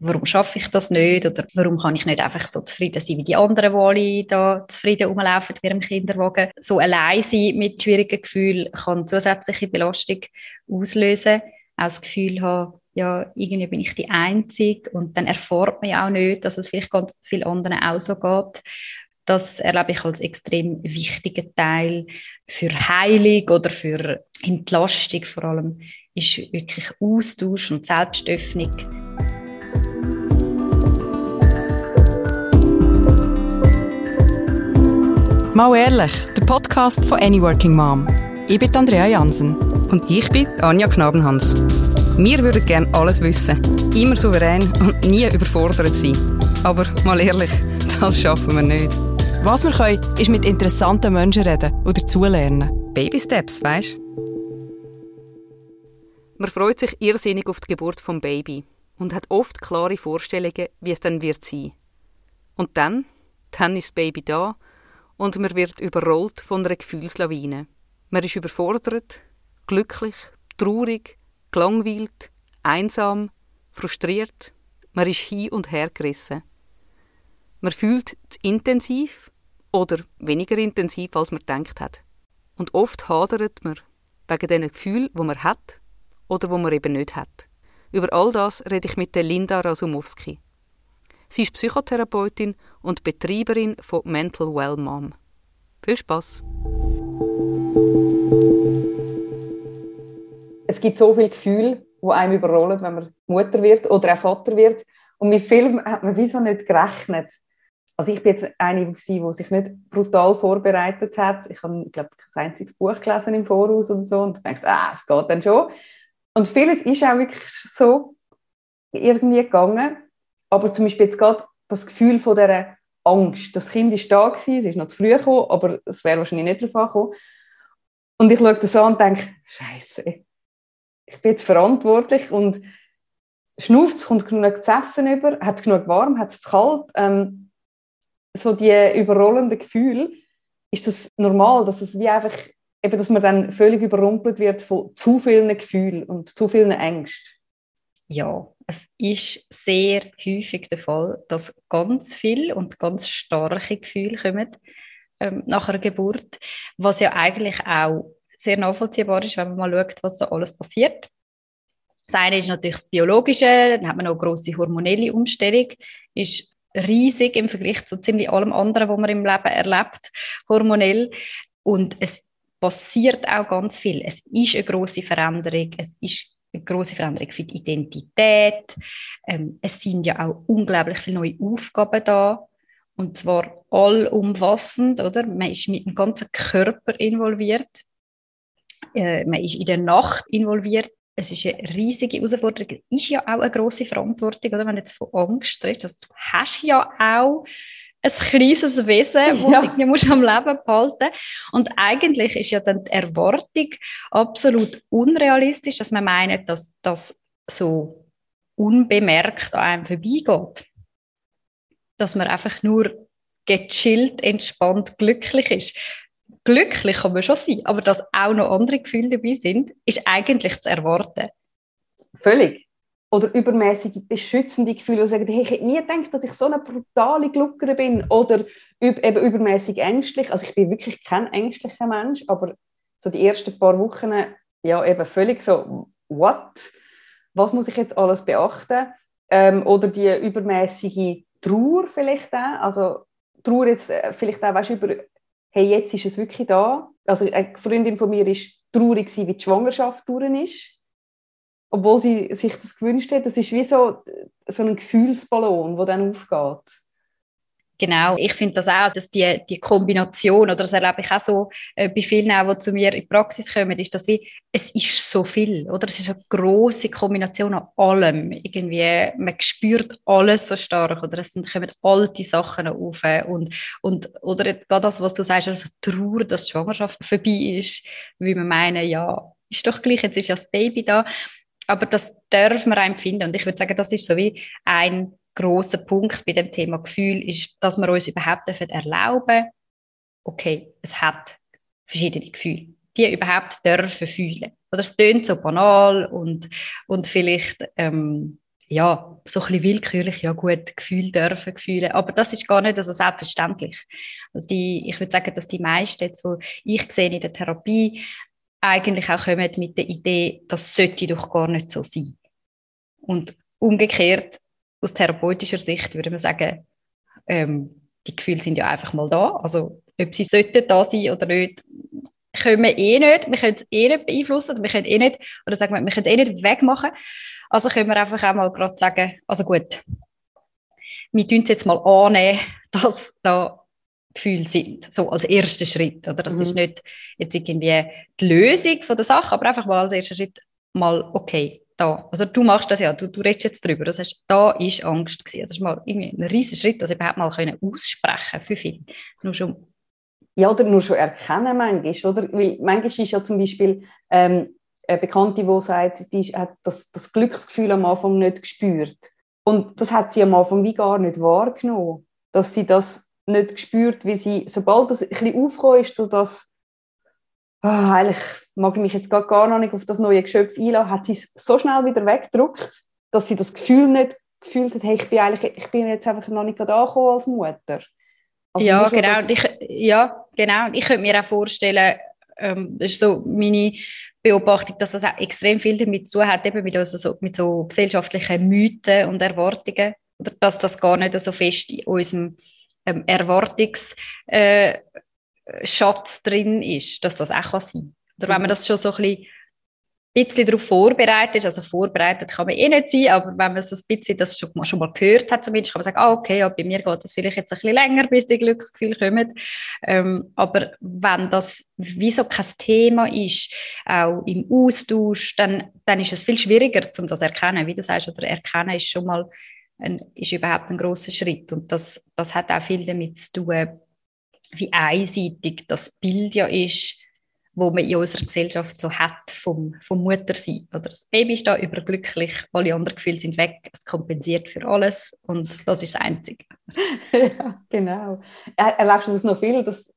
warum schaffe ich das nicht oder warum kann ich nicht einfach so zufrieden sein wie die anderen, die alle da zufrieden rumlaufen mit ihrem Kinderwagen. So allein sein mit schwierigen Gefühlen kann zusätzliche Belastung auslösen. Auch das Gefühl haben, ja, irgendwie bin ich die Einzige und dann erfahrt man ja auch nicht, dass es vielleicht ganz vielen anderen auch so geht. Das erlebe ich als extrem wichtigen Teil für Heilung oder für Entlastung vor allem, ist wirklich Austausch und Selbstöffnung. Mal ehrlich, der Podcast von Any Working Mom. Ich bin Andrea Jansen. Und ich bin Anja Knabenhans. Wir würden gerne alles wissen, immer souverän und nie überfordert sein. Aber mal ehrlich, das schaffen wir nicht. Was wir können, ist mit interessanten Menschen reden und dazulernen. Baby Steps, weißt Man freut sich irrsinnig auf die Geburt vom Baby und hat oft klare Vorstellungen, wie es dann wird sein. Und dann, dann ist das Baby da und man wird überrollt von einer Gefühlslawine. Man ist überfordert, glücklich, traurig, gelangweilt, einsam, frustriert. Man ist hin und her gerissen. Man fühlt es intensiv oder weniger intensiv, als man gedacht hat. Und oft hadert man wegen den Gefühlen, wo man hat oder wo man eben nicht hat. Über all das rede ich mit der Linda Rasumowski. Sie ist Psychotherapeutin und Betreiberin von Mental Well Mom. Viel Spaß! Es gibt so viele Gefühle, die einem überrollen, wenn man Mutter wird oder auch Vater wird. Und mit Film hat man wieso nicht gerechnet. Also ich bin jetzt eine, die sich nicht brutal vorbereitet hat. Ich habe, glaube kein einziges Buch gelesen im Voraus oder so und dachte, ah, es geht dann schon. Und vieles ist auch wirklich so irgendwie gegangen. Aber zum Beispiel jetzt gerade das Gefühl von dieser Angst. Das Kind ist da gewesen, es ist noch zu früh gekommen, aber es wäre wahrscheinlich nicht davon gekommen. Und ich schaue das an und denke, Scheiße, ich bin jetzt verantwortlich und schnauft es, kommt genug zu essen über, hat es genug warm, hat es kalt. Ähm, so die überrollenden Gefühle, ist das normal, dass es wie einfach, eben, dass man dann völlig überrumpelt wird von zu vielen Gefühlen und zu vielen Ängsten? Ja, es ist sehr häufig der Fall, dass ganz viel und ganz starke Gefühle kommen ähm, nach einer Geburt, was ja eigentlich auch sehr nachvollziehbar ist, wenn man mal schaut, was so alles passiert. Das eine ist natürlich das Biologische, dann hat man noch eine grosse hormonelle Umstellung, ist riesig im Vergleich zu ziemlich allem anderen, was man im Leben erlebt, hormonell. Und es passiert auch ganz viel. Es ist eine große Veränderung. Es ist eine große Veränderung für die Identität. Ähm, es sind ja auch unglaublich viele neue Aufgaben da. Und zwar allumfassend, oder? Man ist mit dem ganzen Körper involviert. Äh, man ist in der Nacht involviert es ist eine riesige Herausforderung. Ist ja auch eine grosse Verantwortung, oder? wenn du jetzt von Angst redest. Also, du hast ja auch ein kleines Wesen, das ja. du musst am Leben behalten Und eigentlich ist ja dann die Erwartung absolut unrealistisch, dass man meint, dass das so unbemerkt an einem vorbeigeht. Dass man einfach nur gechillt, entspannt, glücklich ist glücklich kann man schon sein, aber dass auch noch andere Gefühle dabei sind, ist eigentlich zu erwarten. Völlig. Oder übermäßige beschützende Gefühle, die sagen, hey, ich hätte nie gedacht, dass ich so eine brutale Gluckere bin. Oder eben übermäßig ängstlich. Also ich bin wirklich kein ängstlicher Mensch, aber so die ersten paar Wochen, ja, eben völlig so, what? Was muss ich jetzt alles beachten? Ähm, oder die übermäßige Trauer vielleicht auch. Also Trauer jetzt äh, vielleicht auch, weißt, über hey, jetzt ist es wirklich da. Also eine Freundin von mir ist traurig wie die Schwangerschaft durch ist, obwohl sie sich das gewünscht hat. Das ist wie so, so ein Gefühlsballon, der dann aufgeht. Genau, ich finde das auch, dass die, die Kombination, oder das erlebe ich auch so äh, bei vielen, auch, die zu mir in die Praxis kommen, ist das wie, es ist so viel, oder? Es ist eine große Kombination an allem. Irgendwie, man spürt alles so stark, oder es sind, kommen alte Sachen auf und, und oder gerade das, was du sagst, also Trauer, dass die Schwangerschaft vorbei ist, wie man meinen, ja, ist doch gleich, jetzt ist ja das Baby da. Aber das dürfen wir empfinden. Und ich würde sagen, das ist so wie ein großer Punkt bei dem Thema Gefühl ist, dass wir uns überhaupt erlauben okay, es hat verschiedene Gefühle, die überhaupt dürfen fühlen. Oder es tönt so banal und, und vielleicht ähm, ja, so ein bisschen willkürlich, ja gut, Gefühl dürfen fühlen. Aber das ist gar nicht so selbstverständlich. Also die, ich würde sagen, dass die meisten, wo ich sehe in der Therapie, eigentlich auch kommen mit der Idee, das sollte doch gar nicht so sein. Und umgekehrt, aus therapeutischer Sicht würde man sagen, ähm, die Gefühle sind ja einfach mal da. Also ob sie sollten da sein oder nicht, können wir eh nicht. Wir können es eh nicht beeinflussen. Wir können eh nicht, oder sagen wir, wir können es eh nicht wegmachen. Also können wir einfach auch mal gerade sagen, also gut, wir tun es jetzt mal annehmen, dass da Gefühle sind, so als erster Schritt. Oder? Das mhm. ist nicht jetzt irgendwie die Lösung von der Sache, aber einfach mal als erster Schritt mal, okay, da. Also du machst das ja, du, du redest jetzt darüber. Das heißt, da ist Angst gewesen. Das ist mal irgendwie ein riesiger Schritt, das überhaupt mal können aussprechen für viele. Nur schon ja, oder nur schon erkennen manchmal, oder? Weil manchmal ist ja zum Beispiel ähm, eine Bekannte, die sagt, die hat das, das Glücksgefühl am Anfang nicht gespürt. Und das hat sie am Anfang wie gar nicht wahrgenommen, dass sie das nicht gespürt, wie sie, sobald das ein bisschen aufgekommen ist, so dass oh, eigentlich mag ich mich jetzt gar, gar noch nicht auf das neue Geschöpf einlassen, hat sie es so schnell wieder weggedrückt, dass sie das Gefühl nicht gefühlt hat, hey, ich bin, eigentlich, ich bin jetzt einfach noch nicht angekommen als Mutter. Also ja, genau. Ich, ja, genau. Ich könnte mir auch vorstellen, ähm, das ist so meine Beobachtung, dass das auch extrem viel damit zu hat, eben mit, also so, mit so gesellschaftlichen Mythen und Erwartungen, oder dass das gar nicht so fest in unserem ähm, Erwartungsschatz äh, drin ist, dass das auch kann sein Oder wenn man mhm. das schon so ein bisschen bisschen darauf vorbereitet ist. Also vorbereitet kann man eh nicht sein, aber wenn man so ein bisschen das schon mal, schon mal gehört hat, zumindest kann man sagen, ah, okay, ja, bei mir geht das vielleicht jetzt ein bisschen länger, bis die Glücksgefühle kommen. Ähm, aber wenn das wie so kein Thema ist, auch im Austausch, dann, dann ist es viel schwieriger, um das zu erkennen. Wie du sagst, oder erkennen ist schon mal ein, ist überhaupt ein großer Schritt. Und das, das hat auch viel damit zu tun, wie einseitig das Bild ja ist, wo man in unserer Gesellschaft so hat vom, vom Muttersein. Oder das Baby ist da überglücklich, alle anderen Gefühle sind weg, es kompensiert für alles und das ist das Einzige. ja, genau. Erlebst du das noch viel, dass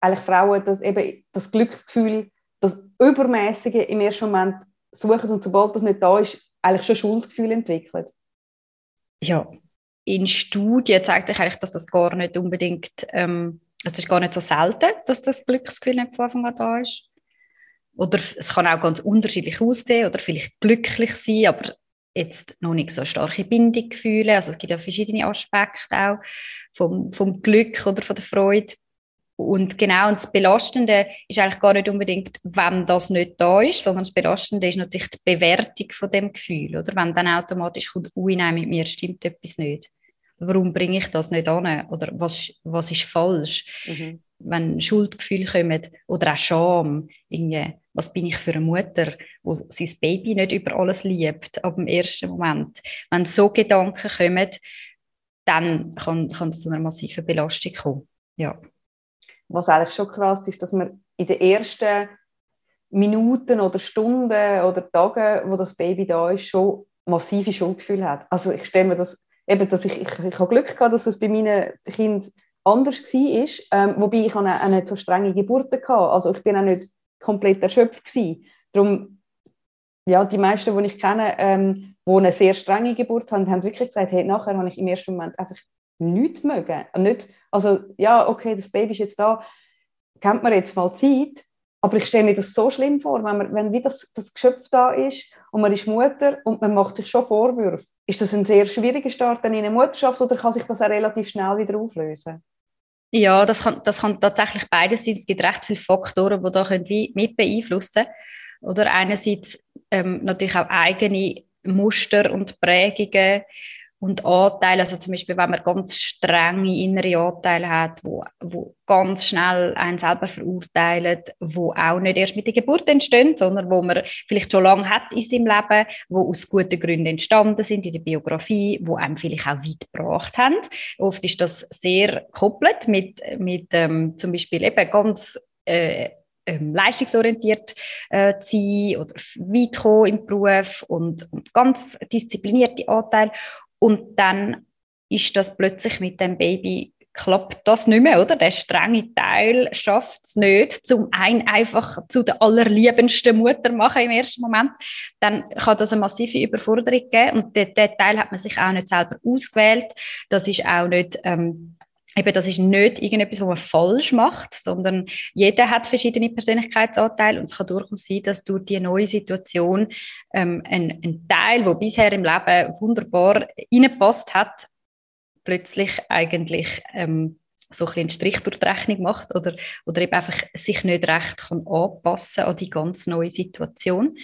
eigentlich Frauen das, eben das Glücksgefühl, das Übermäßige im ersten Moment suchen und sobald das nicht da ist, eigentlich schon Schuldgefühl entwickeln? Ja, in Studien zeigt sich eigentlich, dass das gar nicht unbedingt ähm, es ist gar nicht so selten, dass das Glücksgefühl nicht von Anfang an da ist. Oder es kann auch ganz unterschiedlich aussehen oder vielleicht glücklich sein, aber jetzt noch nicht so starke Bindung fühlen. Also es gibt ja verschiedene Aspekte auch vom, vom Glück oder von der Freude. Und genau, und das Belastende ist eigentlich gar nicht unbedingt, wenn das nicht da ist, sondern das Belastende ist natürlich die Bewertung von dem Gefühl, oder? Wenn dann automatisch kommt, ui, nein, mit mir stimmt etwas nicht warum bringe ich das nicht an? Oder was, was ist falsch? Mhm. Wenn Schuldgefühle kommen oder auch Scham, irgendwie, was bin ich für eine Mutter, wo sein Baby nicht über alles liebt, ab dem ersten Moment. Wenn so Gedanken kommen, dann kann, kann es zu einer massiven Belastung kommen. Ja. Was eigentlich schon krass ist, dass man in den ersten Minuten oder Stunden oder Tagen, wo das Baby da ist, schon massive Schuldgefühle hat. Also ich stelle mir das eben, dass ich, ich, ich habe Glück gehabt, dass es bei meinen Kindern anders war, ähm, wobei ich eine, eine nicht so strenge Geburt hatte. Also ich bin auch nicht komplett erschöpft gewesen. Darum, ja, die meisten, die ich kenne, ähm, die eine sehr strenge Geburt haben, haben wirklich gesagt, hey, nachher habe ich im ersten Moment einfach nichts mögen. Nicht, also ja, okay, das Baby ist jetzt da, kennt man jetzt mal Zeit, aber ich stelle mir das so schlimm vor, wenn, man, wenn wie das, das Geschöpf da ist und man ist Mutter und man macht sich schon Vorwürfe. Ist das ein sehr schwieriger Start in eine Mutterschaft oder kann sich das auch relativ schnell wieder auflösen? Ja, das kann, das kann tatsächlich beides sein. Es gibt recht viele Faktoren, die da können mit beeinflussen können. Oder einerseits ähm, natürlich auch eigene Muster und Prägungen und Anteile, also zum Beispiel, wenn man ganz strenge innere Anteile hat, wo, wo ganz schnell einen selber verurteilen, wo auch nicht erst mit der Geburt entstehen, sondern wo man vielleicht schon lange hat in seinem Leben, wo aus guten Gründen entstanden sind in der Biografie, wo einem vielleicht auch weit gebracht haben. Oft ist das sehr gekoppelt mit, mit ähm, zum Beispiel eben ganz äh, ähm, leistungsorientiert äh, sein oder weit kommen im Beruf und, und ganz disziplinierte Anteile und dann ist das plötzlich mit dem Baby klappt das nicht mehr, oder? Der strenge Teil schafft es nicht, zum einen einfach zu der allerliebendsten Mutter machen im ersten Moment. Dann kann das eine massive Überforderung geben und den, Teil hat man sich auch nicht selber ausgewählt. Das ist auch nicht ähm, eben, das ist nicht irgendetwas, was man falsch macht, sondern jeder hat verschiedene Persönlichkeitsanteile und es kann durchaus sein, dass durch die neue Situation ähm, ein, ein Teil, der bisher im Leben wunderbar reingepasst hat, plötzlich eigentlich ähm, so ein einen Strich durch die Rechnung macht oder, oder eben einfach sich nicht recht kann anpassen an die ganz neue Situation.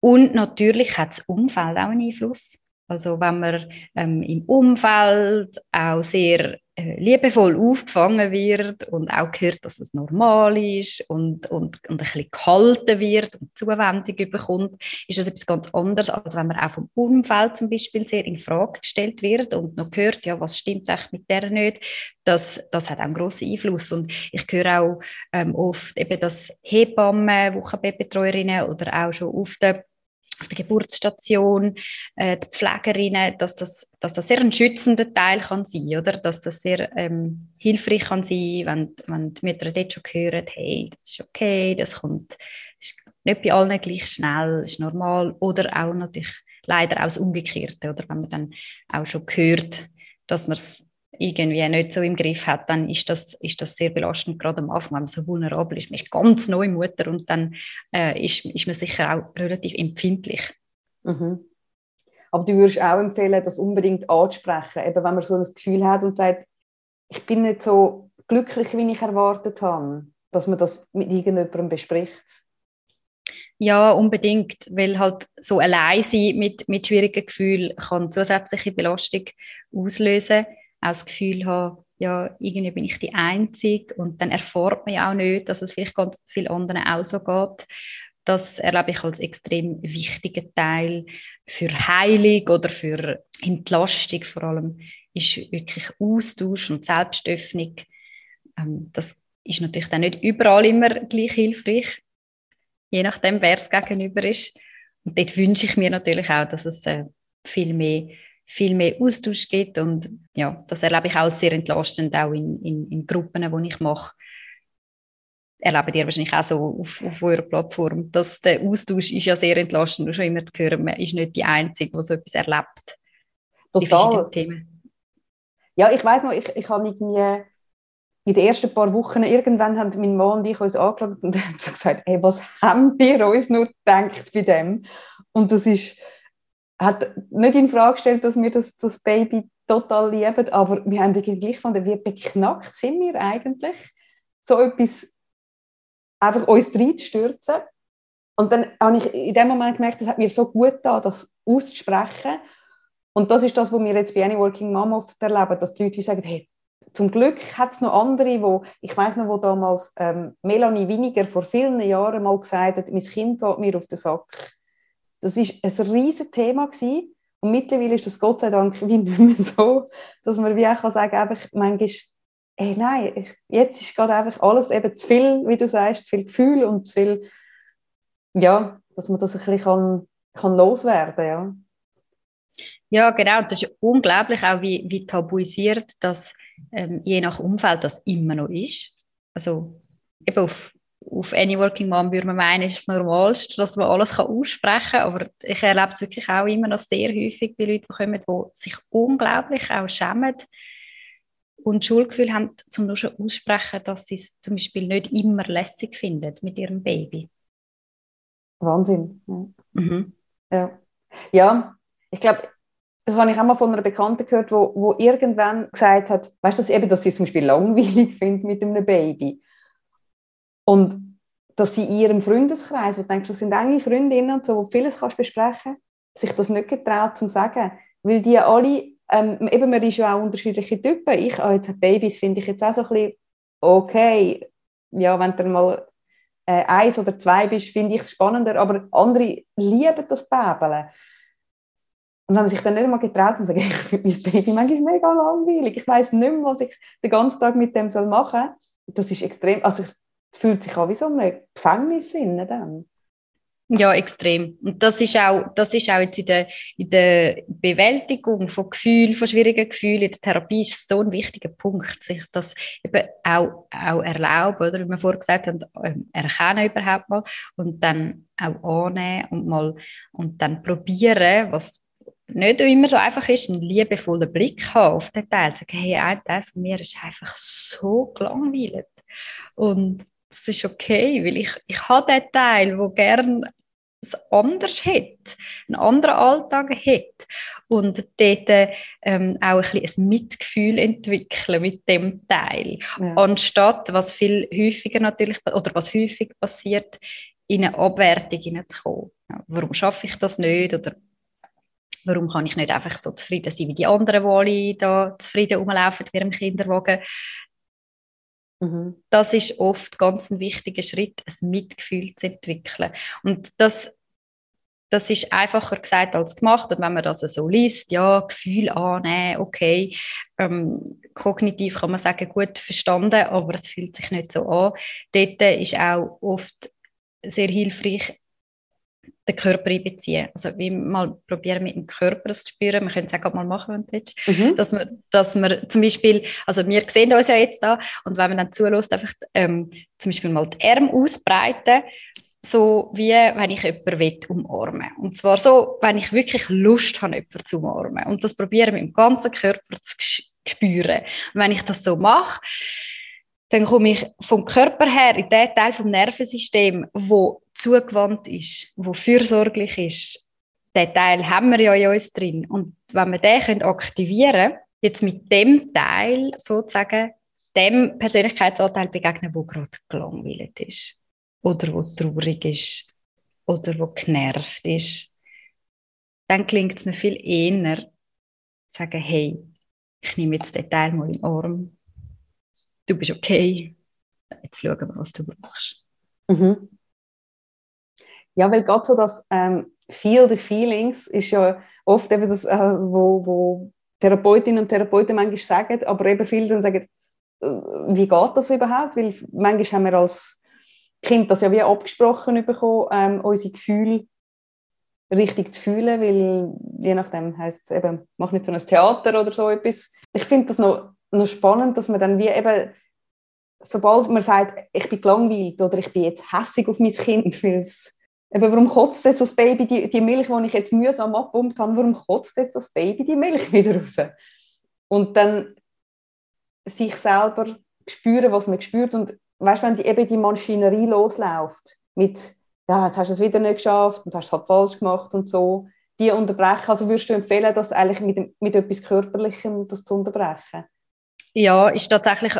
Und natürlich hat das Umfeld auch einen Einfluss. Also wenn man ähm, im Umfeld auch sehr liebevoll aufgefangen wird und auch gehört, dass es normal ist und, und, und ein bisschen gehalten wird und Zuwendung bekommt, ist das etwas ganz anderes, als wenn man auch vom Umfeld zum Beispiel sehr in Frage gestellt wird und noch hört, ja, was stimmt eigentlich mit der nicht, das, das hat auch einen grossen Einfluss und ich höre auch ähm, oft eben, dass Hebammen, Wochenbettbetreuerinnen oder auch schon auf der auf der Geburtsstation, äh, die Pflegerinnen, dass das, dass das sehr ein schützender Teil kann sein, oder? Dass das sehr ähm, hilfreich kann sein, wenn, wenn die Mütter dort schon hören, hey, das ist okay, das kommt ist nicht bei allen gleich schnell, ist normal, oder auch natürlich leider auch das Umgekehrte, oder? Wenn man dann auch schon hört, dass man es irgendwie nicht so im Griff hat, dann ist das, ist das sehr belastend, gerade am Anfang, wenn man so vulnerabel ist. Man ist ganz neu Mutter und dann äh, ist, ist man sicher auch relativ empfindlich. Mhm. Aber du würdest auch empfehlen, das unbedingt anzusprechen, eben wenn man so ein Gefühl hat und sagt, ich bin nicht so glücklich, wie ich erwartet habe, dass man das mit irgendjemandem bespricht. Ja, unbedingt, weil halt so allein sein mit, mit schwierigen Gefühlen kann zusätzliche Belastung auslösen auch das Gefühl habe, ja, irgendwie bin ich die Einzige und dann erfahrt man ja auch nicht, dass es vielleicht ganz vielen anderen auch so geht. Das erlebe ich als extrem wichtigen Teil für Heilung oder für Entlastung vor allem, ist wirklich Austausch und Selbstöffnung. Ähm, das ist natürlich dann nicht überall immer gleich hilfreich, je nachdem, wer es gegenüber ist. Und dort wünsche ich mir natürlich auch, dass es äh, viel mehr viel mehr Austausch gibt und ja, das erlebe ich auch sehr entlastend, auch in, in, in Gruppen, die ich mache. Erlebt ihr wahrscheinlich auch so auf, auf eurer Plattform, dass der Austausch ist ja sehr entlastend und schon immer zu hören, man ist nicht die Einzige, die so etwas erlebt. Total. Ja, ich weiß noch, ich, ich habe irgendwie in den ersten paar Wochen irgendwann haben mein Mann und ich uns angeschaut und haben gesagt, hey, was haben wir uns nur gedacht bei dem? Und das ist hat nicht in Frage gestellt, dass wir das, das Baby total lieben, aber wir haben gleich gefunden, wie beknackt sind wir eigentlich, so etwas einfach uns reinzustürzen. Und dann habe ich in dem Moment gemerkt, es hat mir so gut getan, das auszusprechen. Und das ist das, was wir jetzt bei Any Working Mom oft erleben, dass die Leute sagen, hey, zum Glück hat es noch andere, wo ich weiß noch, wo damals ähm, Melanie Winiger vor vielen Jahren mal gesagt hat, mein Kind geht mir auf den Sack das ist ein riesiges Thema gewesen. Und mittlerweile ist das Gott sei Dank wie nicht mehr so, dass man wie auch sagen kann, einfach manchmal, ey, nein, jetzt ist gerade einfach alles eben zu viel, wie du sagst, zu viel Gefühl und zu viel, ja, dass man das ein bisschen kann, kann loswerden ja. Ja, genau. Das ist unglaublich auch, wie, wie tabuisiert das ähm, je nach Umfeld das immer noch ist. Also eben auf auf Any Working Mom würde man meinen, ist das Normalste, dass man alles kann aussprechen kann. Aber ich erlebe es wirklich auch immer noch sehr häufig bei Leuten, die kommen, die sich unglaublich auch schämen und Schulgefühl haben, zum nur schon aussprechen, dass sie es zum Beispiel nicht immer lässig finden mit ihrem Baby. Wahnsinn. Ja, mhm. ja. ja ich glaube, das habe ich auch mal von einer Bekannten gehört, wo, wo irgendwann gesagt hat, weißt du, dass, dass sie es zum Beispiel langweilig findet mit einem Baby. Und dass sie in ihrem Freundeskreis, wo du denkst, das sind enge Freundinnen und so, wo vieles kannst besprechen, sich das nicht getraut zu sagen. Weil die alle, ähm, eben, man ist ja auch unterschiedliche Typen. Ich, oh, jetzt Babys finde ich jetzt auch so ein bisschen okay. Ja, wenn du mal äh, eins oder zwei bist, finde ich es spannender, aber andere lieben das Babeln. Und man sich dann nicht einmal getraut und sagt, ich finde mein Baby manchmal mega langweilig, ich weiß nicht mehr, was ich den ganzen Tag mit dem machen soll, das ist extrem, also fühlt sich an wie so ein Gefängnis in dann. Ja, extrem. Und das ist auch, das ist auch jetzt in der, in der Bewältigung von Gefühlen, von schwierigen Gefühlen, in der Therapie ist so ein wichtiger Punkt, sich das eben auch, auch erlauben, oder wie wir vorher gesagt haben, ähm, erkennen überhaupt mal und dann auch annehmen und mal, und dann probieren, was nicht immer so einfach ist, einen liebevollen Blick haben auf den Teil, sagen, hey, ein Teil von mir ist einfach so gelangweilt und das ist okay, weil ich, ich habe den Teil, der gerne es anders hat, einen anderen Alltag hat und dort ähm, auch ein, bisschen ein Mitgefühl entwickeln mit dem Teil, ja. anstatt was viel häufiger natürlich oder was häufig passiert, in eine Abwertung hineinzukommen. Warum schaffe ich das nicht oder warum kann ich nicht einfach so zufrieden sein wie die anderen, die alle da zufrieden rumlaufen mit ihrem Kinderwagen. Mhm. Das ist oft ganz ein wichtiger Schritt, ein Mitgefühl zu entwickeln. Und das, das ist einfacher gesagt als gemacht. Und wenn man das so liest, ja, Gefühl annehmen, okay, ähm, kognitiv kann man sagen, gut verstanden, aber es fühlt sich nicht so an. Dort ist auch oft sehr hilfreich, den Körper einbeziehen. Also wie mal probieren mit dem Körper zu spüren. Wir können es auch mal machen, wenn du willst. Mhm. Dass, wir, dass wir zum Beispiel, also wir sehen uns ja jetzt da und wenn man dann zulässt, einfach ähm, zum Beispiel mal die Arme ausbreiten, so wie wenn ich jemanden will, umarmen Und zwar so, wenn ich wirklich Lust habe, jemanden zu umarmen. Und das probieren mit dem ganzen Körper zu spüren. Und wenn ich das so mache, dann komme ich vom Körper her in den Teil vom Nervensystem, wo zugewandt ist, wo fürsorglich ist. Den Teil haben wir ja in uns drin. Und wenn wir den aktivieren können, jetzt mit dem Teil sozusagen dem Persönlichkeitsanteil begegnen, wo gerade gelangweilt ist oder wo traurig ist oder wo genervt ist, dann klingt es mir viel eher, zu sagen, hey, ich nehme jetzt den Teil mal in den Arm du bist okay, jetzt schauen wir, was du brauchst. Mhm. Ja, weil gerade so das ähm, Feel the Feelings ist ja oft eben das, äh, wo, wo Therapeutinnen und Therapeuten manchmal sagen, aber eben viele dann sagen, äh, wie geht das überhaupt? Weil manchmal haben wir als Kind das ja wie abgesprochen bekommen, ähm, unsere Gefühle richtig zu fühlen, weil je nachdem heisst es eben, mach nicht so ein Theater oder so etwas. Ich finde das noch noch spannend, dass man dann wie eben, sobald man sagt, ich bin gelangweilt oder ich bin jetzt hässig auf mein Kind, weil es Eben, warum kotzt jetzt das Baby die, die Milch, die ich jetzt mühsam abpumpt habe, warum kotzt jetzt das Baby die Milch wieder raus? Und dann sich selber spüren, was man spürt. Und weißt, wenn die, eben die Maschinerie losläuft, mit, ja, jetzt hast du es wieder nicht geschafft und hast es halt falsch gemacht und so, die unterbrechen. Also würdest du empfehlen, das eigentlich mit, mit etwas Körperlichem das zu unterbrechen? Ja, ist tatsächlich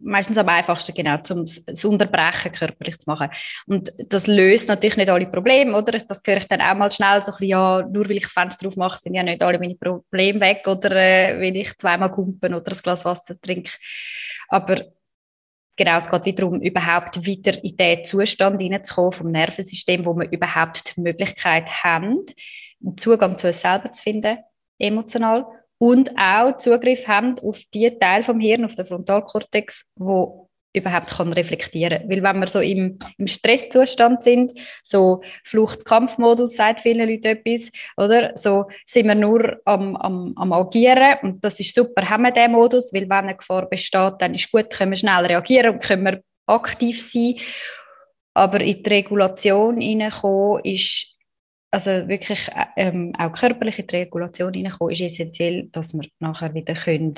meistens am einfachsten, genau, um das Unterbrechen körperlich zu machen. Und das löst natürlich nicht alle Probleme, oder? Das höre ich dann auch mal schnell so ein bisschen, ja, nur weil ich das Fenster aufmache, sind ja nicht alle meine Probleme weg, oder äh, weil ich zweimal kumpen oder ein Glas Wasser trinke. Aber genau, es geht wieder darum, überhaupt wieder in den Zustand hineinzukommen vom Nervensystem, wo wir überhaupt die Möglichkeit haben, einen Zugang zu uns selber zu finden, emotional und auch Zugriff haben auf die Teil vom Hirn, auf den Frontalkortex, wo überhaupt kann reflektieren. Weil wenn wir so im, im Stresszustand sind, so Flucht-Kampfmodus sagt vielen Leuten etwas, oder? So sind wir nur am, am, am Agieren und das ist super, haben wir diesen Modus, weil wenn eine Gefahr besteht, dann ist gut, können wir schnell reagieren und können wir aktiv sein. Aber in die Regulation hineinkommen ist also wirklich ähm, auch körperliche Regulation hineinkommen, ist essentiell, dass wir nachher wieder können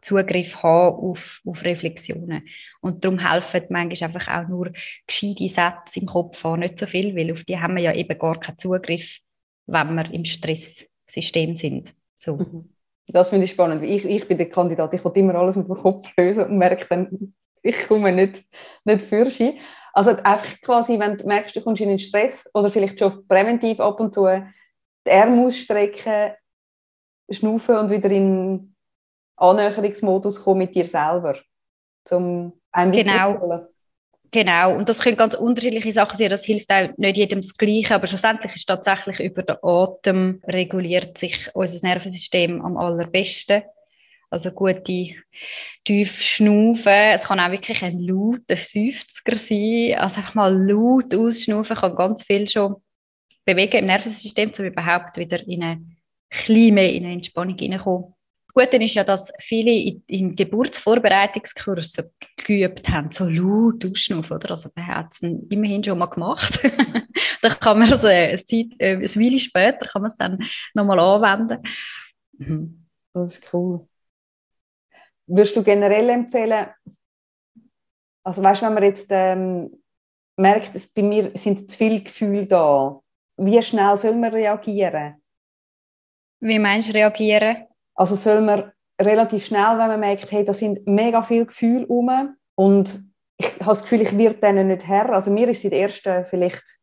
Zugriff haben auf, auf Reflexionen. Und darum helfen manchmal einfach auch nur gescheite Sätze im Kopf haben, nicht so viel, weil auf die haben wir ja eben gar keinen Zugriff, wenn wir im Stresssystem sind. So. Mhm. Das finde ich spannend. Ich, ich bin der Kandidat, ich will immer alles mit dem Kopf lösen und merke dann, ich komme nicht, nicht für sie. Also einfach quasi, wenn du merkst, du kommst in den Stress oder vielleicht schon präventiv ab und zu die Arme ausstrecken, schnaufen und wieder in Annäherungsmodus kommen mit dir selber, um einem genau. Genau, und das können ganz unterschiedliche Sachen sein. Das hilft auch nicht jedem das Gleiche, aber schlussendlich ist tatsächlich über den Atem reguliert sich unser Nervensystem am allerbesten. Also gute tief schnaufen. Es kann auch wirklich ein lauter Seufzer sein. Also einfach mal laut ausschnaufen kann ganz viel schon bewegen im Nervensystem, um überhaupt wieder in eine kleine in eine Entspannung hineinkommen. Das Gute ist ja, dass viele in, in Geburtsvorbereitungskursen geübt haben, so laut ausschnaufen, oder? Also man hat es immerhin schon mal gemacht. dann kann man es äh, eine Weile später kann man es dann nochmal anwenden. Mhm. Das ist cool. Würdest du generell empfehlen, also weißt du, wenn man jetzt ähm, merkt, dass bei mir sind zu viele Gefühle da, wie schnell soll man reagieren? Wie meinst du reagieren? Also soll man relativ schnell, wenn man merkt, hey, da sind mega viele Gefühle rum und ich habe das Gefühl, ich werde denen nicht Herr. Also mir ist es in den ersten vielleicht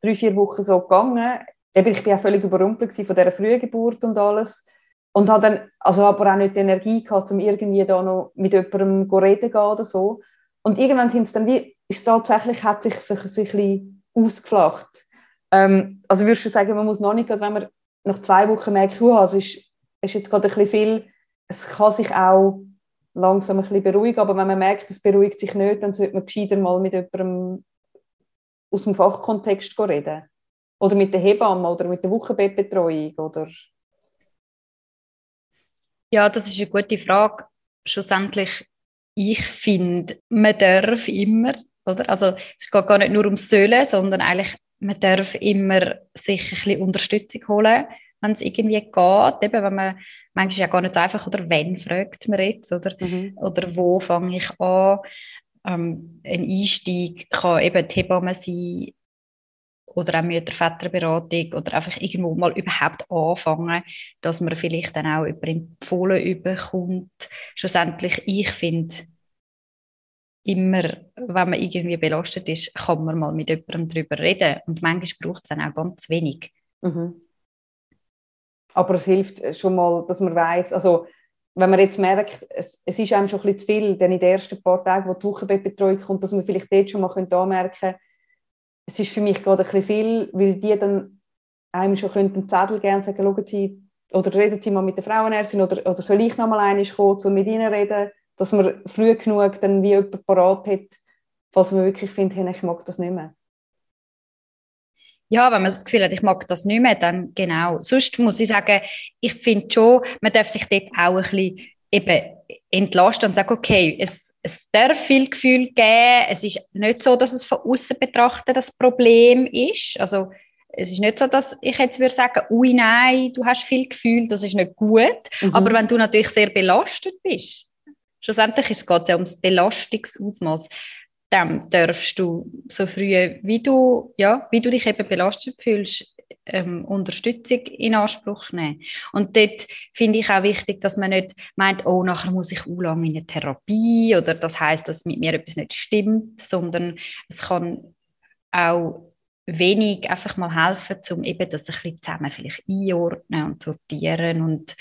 drei, vier Wochen so gegangen. Eben, ich bin auch völlig überrumpelt von dieser frühen Geburt und alles. Und habe dann also aber auch nicht die Energie gehabt, um irgendwie da noch mit jemandem zu reden gehen oder so. Und irgendwann sind es dann wie, ist tatsächlich, hat sich, sich, sich ein bisschen ausgeflacht. Ähm, also würdest du sagen, man muss noch nicht, wenn man nach zwei Wochen merkt, uh, es ist, ist jetzt gerade ein bisschen viel, es kann sich auch langsam ein bisschen beruhigen, aber wenn man merkt, es beruhigt sich nicht, dann sollte man gescheiter mal mit jemandem aus dem Fachkontext reden. Oder mit der Hebamme oder mit der Wochenbettbetreuung oder... Ja, das ist eine gute Frage. Schlussendlich, ich finde, man darf immer, oder? Also es geht gar nicht nur ums Sollen, sondern eigentlich man darf immer sich ein bisschen Unterstützung holen, wenn es irgendwie geht. Eben, wenn man, manchmal ist ja gar nicht so einfach, oder wenn fragt man jetzt, oder, mhm. oder wo fange ich an. Ähm, ein Einstieg kann eben die Hebamme sein oder auch Mütter-Väterberatung oder einfach irgendwo mal überhaupt anfangen, dass man vielleicht dann auch über empfohlen überkommt. Schlussendlich, ich finde, immer, wenn man irgendwie belastet ist, kann man mal mit jemandem darüber reden. Und manchmal braucht es dann auch ganz wenig. Mhm. Aber es hilft schon mal, dass man weiß, also wenn man jetzt merkt, es, es ist einem schon ein bisschen zu viel, dann in den ersten paar Tagen, wo die Wochenbettbetreuung kommt, dass man vielleicht dort schon mal anmerken könnte, es ist für mich gerade ein bisschen viel, weil die dann einem schon einen Zettel und sagen, schauen Sie, oder reden Sie mal mit der Frauenärztin oder, oder soll ich noch mal einmal kommen, um mit Ihnen reden? dass man früh genug dann wie jemand parat hat, falls man wirklich findet, hey, ich mag das nicht mehr. Ja, wenn man das Gefühl hat, ich mag das nicht mehr, dann genau. Sonst muss ich sagen, ich finde schon, man darf sich dort auch ein bisschen eben entlasten und sagen, okay, es, es darf viel Gefühl geben. Es ist nicht so, dass es von außen betrachtet das Problem ist. Also es ist nicht so, dass ich jetzt würde sagen, ui nein, du hast viel Gefühl, das ist nicht gut. Mhm. Aber wenn du natürlich sehr belastet bist, schlussendlich geht es ja ums Belastungsausmaß. Dann darfst du so früh, wie du, ja, wie du dich eben belastet fühlst, ähm, Unterstützung in Anspruch nehmen. Und dort finde ich auch wichtig, dass man nicht meint, oh, nachher muss ich auch lange in eine Therapie oder das heißt, dass mit mir etwas nicht stimmt, sondern es kann auch wenig einfach mal helfen, um eben das ein bisschen zusammen vielleicht einordnen und sortieren und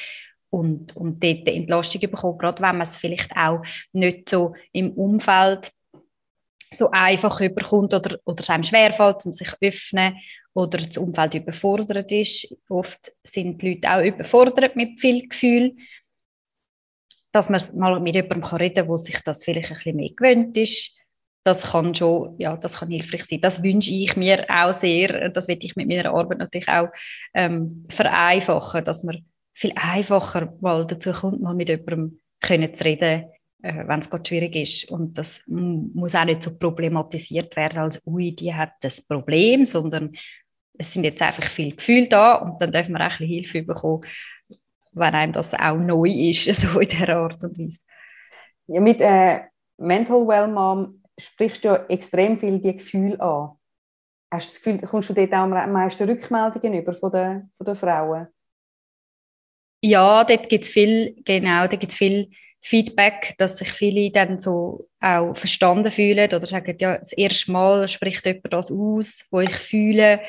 und, und dort Entlastung bekommen, gerade wenn man es vielleicht auch nicht so im Umfeld so einfach überkommt oder, oder es einem schwerfällt, um sich zu öffnen oder das Umfeld überfordert ist. Oft sind die Leute auch überfordert mit viel Gefühl, dass man mal mit jemandem reden kann, der sich das vielleicht ein bisschen mehr gewöhnt ist. Das kann schon, ja, das kann hilfreich sein. Das wünsche ich mir auch sehr. Das will ich mit meiner Arbeit natürlich auch ähm, vereinfachen, dass man viel einfacher mal dazu kommt, mal mit jemandem können zu reden, wenn es gerade schwierig ist. Und das muss auch nicht so problematisiert werden, als ui, die hat das Problem, sondern es sind jetzt einfach viele Gefühle da und dann dürfen wir auch ein bisschen Hilfe bekommen, wenn einem das auch neu ist, so in dieser Art und Weise. Ja, mit äh, Mental Well Mom sprichst du ja extrem viel die Gefühle an. Hast du das Gefühl, kommst du dort auch am meisten Rückmeldungen über von den, von den Frauen? Ja, dort gibt es viel, genau, da gibt viel Feedback, dass sich viele dann so auch verstanden fühlen oder sagen, ja, das erste Mal spricht jemand das aus, wo ich fühle.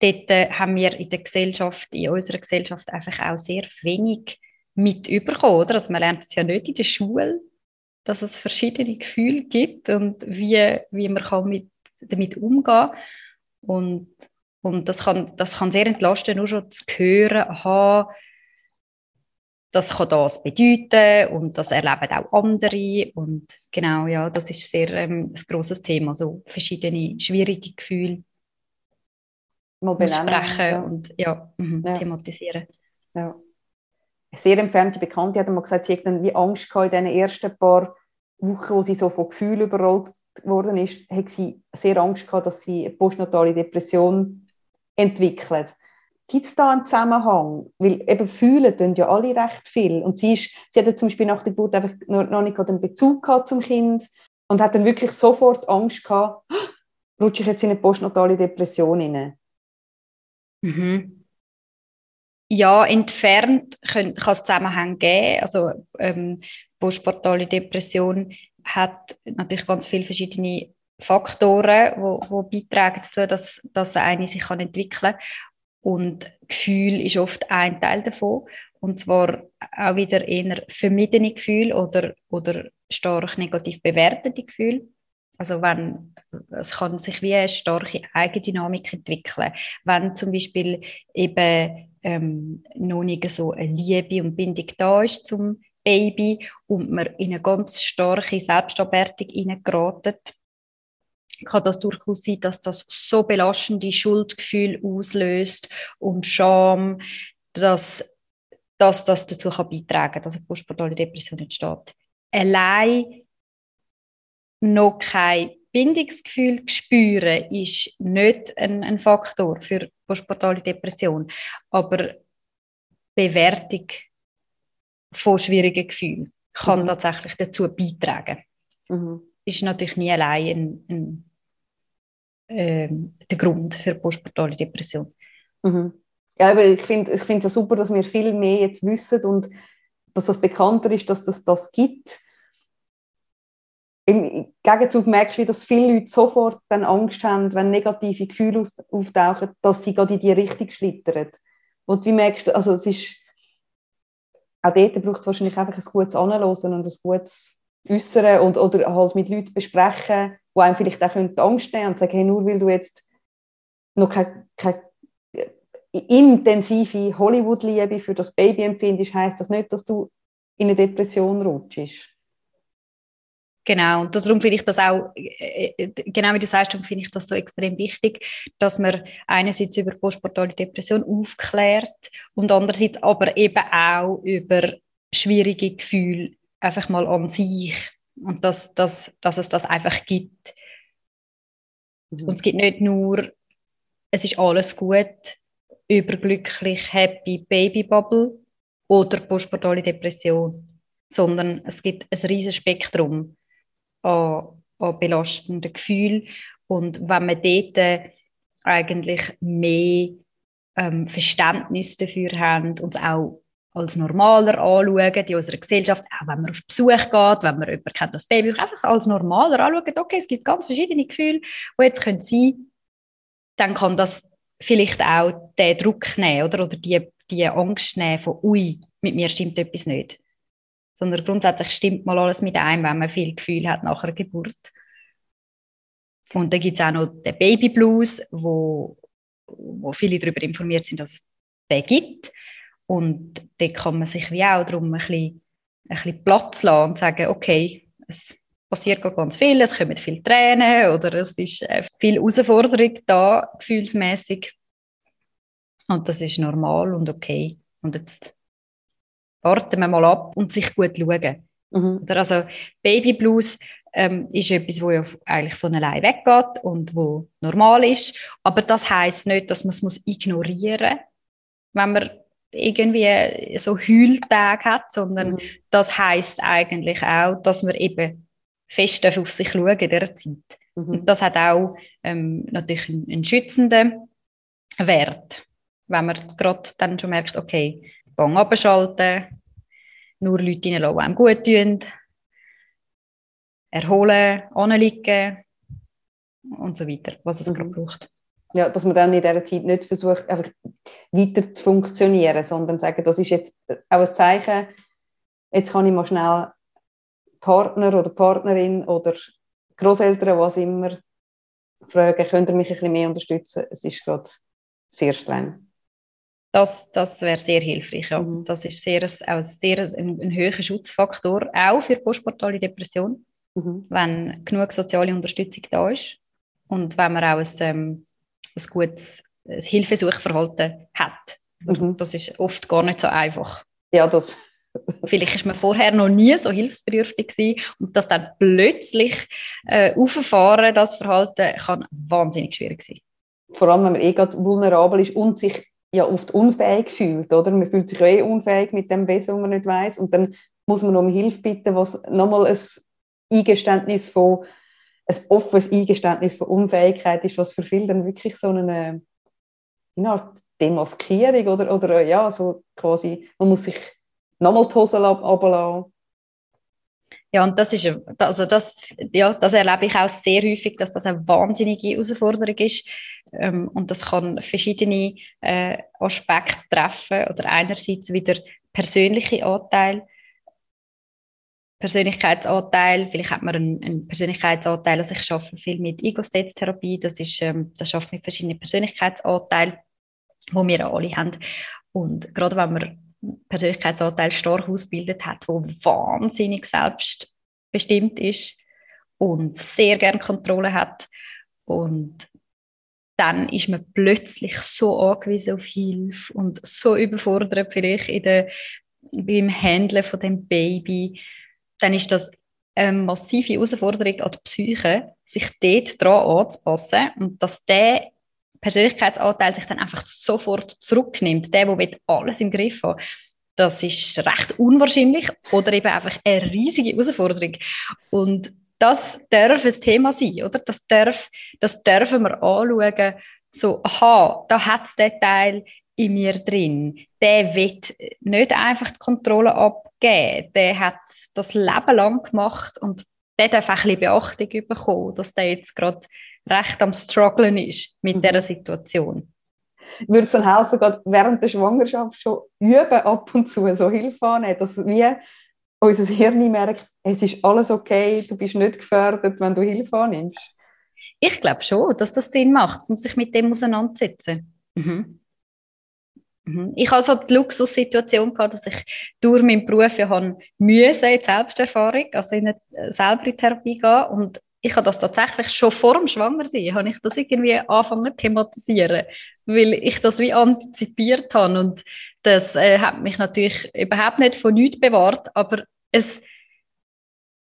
Dort äh, haben wir in der Gesellschaft, in unserer Gesellschaft einfach auch sehr wenig mit überkommen, oder? Also man lernt es ja nicht in der Schule, dass es verschiedene Gefühle gibt und wie, wie man kann mit, damit umgehen kann. Und und das kann, das kann sehr entlasten, nur schon zu hören, aha, das kann das bedeuten und das erleben auch andere und genau, ja, das ist sehr ähm, ein grosses Thema, so verschiedene schwierige Gefühle mal besprechen ja. und ja, mh, ja, thematisieren. Ja. Eine sehr entfernte Bekannte hat mal gesagt, sie hat dann wie Angst gehabt in den ersten paar Wochen, wo sie so von Gefühlen überrollt worden ist, hat sie sehr Angst gehabt, dass sie eine postnatale Depression entwickelt. Gibt es da einen Zusammenhang? Weil eben fühlen tun ja alle recht viel. Und sie, ist, sie hatte zum Beispiel nach der Geburt einfach noch nicht den Bezug gehabt zum Kind und hat dann wirklich sofort Angst gehabt, rutsche ich jetzt in eine postnatale Depression hinein. Mhm. Ja, entfernt kann, es Zusammenhänge geben. Also ähm, postpartale Depression hat natürlich ganz viele verschiedene Faktoren, wo beitragen dazu, dass, dass eine sich entwickeln kann. Und Gefühl ist oft ein Teil davon. Und zwar auch wieder eher vermiedene Gefühle oder, oder stark negativ bewertete Gefühle. Also wenn, es kann sich wie eine starke Eigendynamik entwickeln. Wenn zum Beispiel eben ähm, noch nicht so eine Liebe und Bindung da ist zum Baby und man in eine ganz starke Selbstabwertung hineingeratet, kann das durchaus sein, dass das so belastende Schuldgefühl auslöst und Scham, dass, dass das dazu kann beitragen kann, dass eine postpartale Depression entsteht. Allein noch kein Bindungsgefühl spüren, ist nicht ein, ein Faktor für postpartale Depression. Aber Bewertung von schwierigen Gefühlen kann mhm. tatsächlich dazu beitragen. Mhm. Ist natürlich nie allein ein, ein, ähm, der Grund für postpartale Depression. Mhm. Ja, aber ich finde es ich super, dass wir viel mehr jetzt wissen und dass das bekannter ist, dass das das gibt im Gegenzug merkst du, dass viele Leute sofort dann Angst haben, wenn negative Gefühle auftauchen, dass sie gerade in die Richtung schlittern. Und wie merkst also es ist, auch dort braucht es wahrscheinlich einfach ein gutes Anhören und ein gutes Äußern und, oder halt mit Leuten besprechen, die einem vielleicht auch Angst nehmen und sagen, hey, nur weil du jetzt noch keine, keine intensive Hollywood-Liebe für das Baby empfindest, heisst das nicht, dass du in eine Depression rutschst. Genau, und darum finde ich das auch, äh, äh, genau wie du sagst, finde ich das so extrem wichtig, dass man einerseits über postportale Depression aufklärt und andererseits aber eben auch über schwierige Gefühle einfach mal an sich und dass, dass, dass es das einfach gibt. Mhm. Und es gibt nicht nur, es ist alles gut, überglücklich, happy Babybubble oder postportale Depression, sondern es gibt ein riesiges Spektrum an, an belastenden Gefühlen. Und wenn wir dort eigentlich mehr ähm, Verständnis dafür haben und auch als normaler anschauen in unserer Gesellschaft, auch wenn man auf Besuch geht, wenn man jemanden kennt, das Baby, einfach als normaler anschauen, okay, es gibt ganz verschiedene Gefühle, die jetzt können sein dann kann das vielleicht auch den Druck nehmen oder, oder die, die Angst nehmen von, ui, mit mir stimmt etwas nicht sondern grundsätzlich stimmt mal alles mit einem, wenn man viel Gefühl hat nach einer Geburt. Und dann gibt es auch noch den Baby Blues, wo, wo viele darüber informiert sind, dass es den gibt. Und da kann man sich wie auch darum ein bisschen, ein bisschen Platz lassen und sagen, okay, es passiert ganz viel, es kommen viele Tränen oder es ist äh, viel Herausforderung da, gefühlsmäßig. Und das ist normal und okay. Und jetzt warten wir mal ab und sich gut schauen. Mhm. Also Baby Blues ähm, ist etwas, wo ja eigentlich von allein weggeht und wo normal ist. Aber das heißt nicht, dass man es muss ignorieren muss, wenn man irgendwie so Heultage hat, sondern mhm. das heißt eigentlich auch, dass man eben fest auf sich schauen in dieser Zeit. Mhm. Und das hat auch ähm, natürlich einen, einen schützenden Wert, wenn man gerade dann schon merkt, okay, Gang abschalten, nur Leute reinlassen, die einem gut tun, erholen, anliegen und so weiter, was es mhm. gerade braucht. Ja, dass man dann in dieser Zeit nicht versucht, einfach weiter zu funktionieren, sondern sagen, das ist jetzt auch ein Zeichen, jetzt kann ich mal schnell Partner oder Partnerin oder Großeltern, was immer, fragen, könnt ihr mich ein bisschen mehr unterstützen? Es ist gerade sehr streng. Das, das wäre sehr hilfreich. Ja. Mhm. Das ist sehr, auch sehr ein, ein höherer Schutzfaktor, auch für postportale Depression, mhm. wenn genug soziale Unterstützung da ist und wenn man auch ein, ähm, ein gutes Hilfesuchverhalten hat. Mhm. Das ist oft gar nicht so einfach. Ja, das. Vielleicht ist man vorher noch nie so hilfsbedürftig gewesen und das dann plötzlich äh, auffahren, das Verhalten, kann wahnsinnig schwierig sein. Vor allem, wenn man eh gerade vulnerabel ist und sich ja oft unfähig fühlt, oder? Man fühlt sich eh unfähig mit dem Wesen, was man nicht weiß und dann muss man um Hilfe bitten, was nochmal ein Eingeständnis von ein offenes Eingeständnis von Unfähigkeit ist, was für viele dann wirklich so eine, eine Art Demaskierung oder, oder ja, so quasi, man muss sich nochmal die Hose runterlassen. Ja, und das ist, also das, ja, das erlebe ich auch sehr häufig, dass das eine wahnsinnige Herausforderung ist. Ähm, und das kann verschiedene äh, Aspekte treffen. Oder einerseits wieder persönliche Anteile, Persönlichkeitsanteil, vielleicht hat man einen, einen Persönlichkeitsanteil, also ich arbeite viel mit Ego-States-Therapie, das ist, ähm, das schafft mit verschiedenen Persönlichkeitsanteilen, die wir alle haben. Und gerade wenn man Persönlichkeitsanteil stark ausgebildet hat, wo wahnsinnig selbstbestimmt ist und sehr gern Kontrolle hat. Und dann ist man plötzlich so angewiesen auf Hilfe und so überfordert vielleicht in der, beim Handeln von dem Baby. Dann ist das eine massive Herausforderung an die Psyche, sich dort dran anzupassen und dass der Persönlichkeitsanteil sich dann einfach sofort zurücknimmt, der, der alles im Griff hat, das ist recht unwahrscheinlich oder eben einfach eine riesige Herausforderung. Und das darf ein Thema sein, oder? Das, darf, das dürfen wir anschauen, so, aha, da hat es den Teil in mir drin. Der wird nicht einfach die Kontrolle abgeben. Der hat das Leben lang gemacht und der darf auch ein bisschen Beachtung bekommen, dass der jetzt gerade recht am Strugglen ist mit mhm. dieser Situation. Würde es dann helfen, gerade während der Schwangerschaft schon üben, ab und zu so Hilfe annehmen, dass wir unser Hirn merkt, es ist alles okay, du bist nicht gefährdet, wenn du Hilfe annimmst? Ich glaube schon, dass das Sinn macht, um sich mit dem auseinanderzusetzen. Mhm. Mhm. Ich hatte so die Luxussituation gehabt, dass ich durch meinen Beruf ja habe müssen, in Selbsterfahrung, also in eine, äh, selber Therapie gehen und ich habe das tatsächlich schon vor dem Schwangersein, habe ich das irgendwie angefangen zu thematisieren, weil ich das wie antizipiert habe und das äh, hat mich natürlich überhaupt nicht von nichts bewahrt, aber es,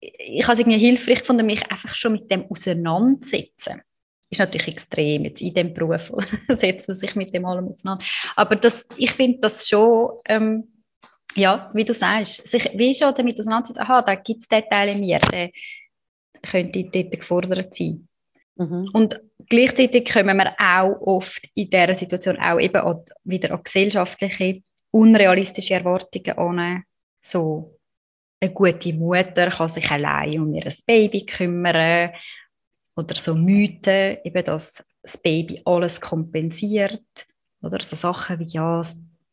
ich habe es irgendwie hilfreich gefunden, mich einfach schon mit dem auseinanderzusetzen. Ist natürlich extrem jetzt in dem Beruf, setzt man sich mit dem allem auseinander. Aber das, ich finde das schon, ähm, ja, wie du sagst, sich wie schon damit auseinandersetzen, aha, da gibt es den Teil in mir, der, könnte dort gefordert sein. Mhm. Und gleichzeitig kommen wir auch oft in dieser Situation auch eben an, wieder an gesellschaftliche, unrealistische Erwartungen an. So, eine gute Mutter kann sich allein um ihr Baby kümmern. Oder so Mythen, eben, dass das Baby alles kompensiert. Oder so Sachen wie, ja,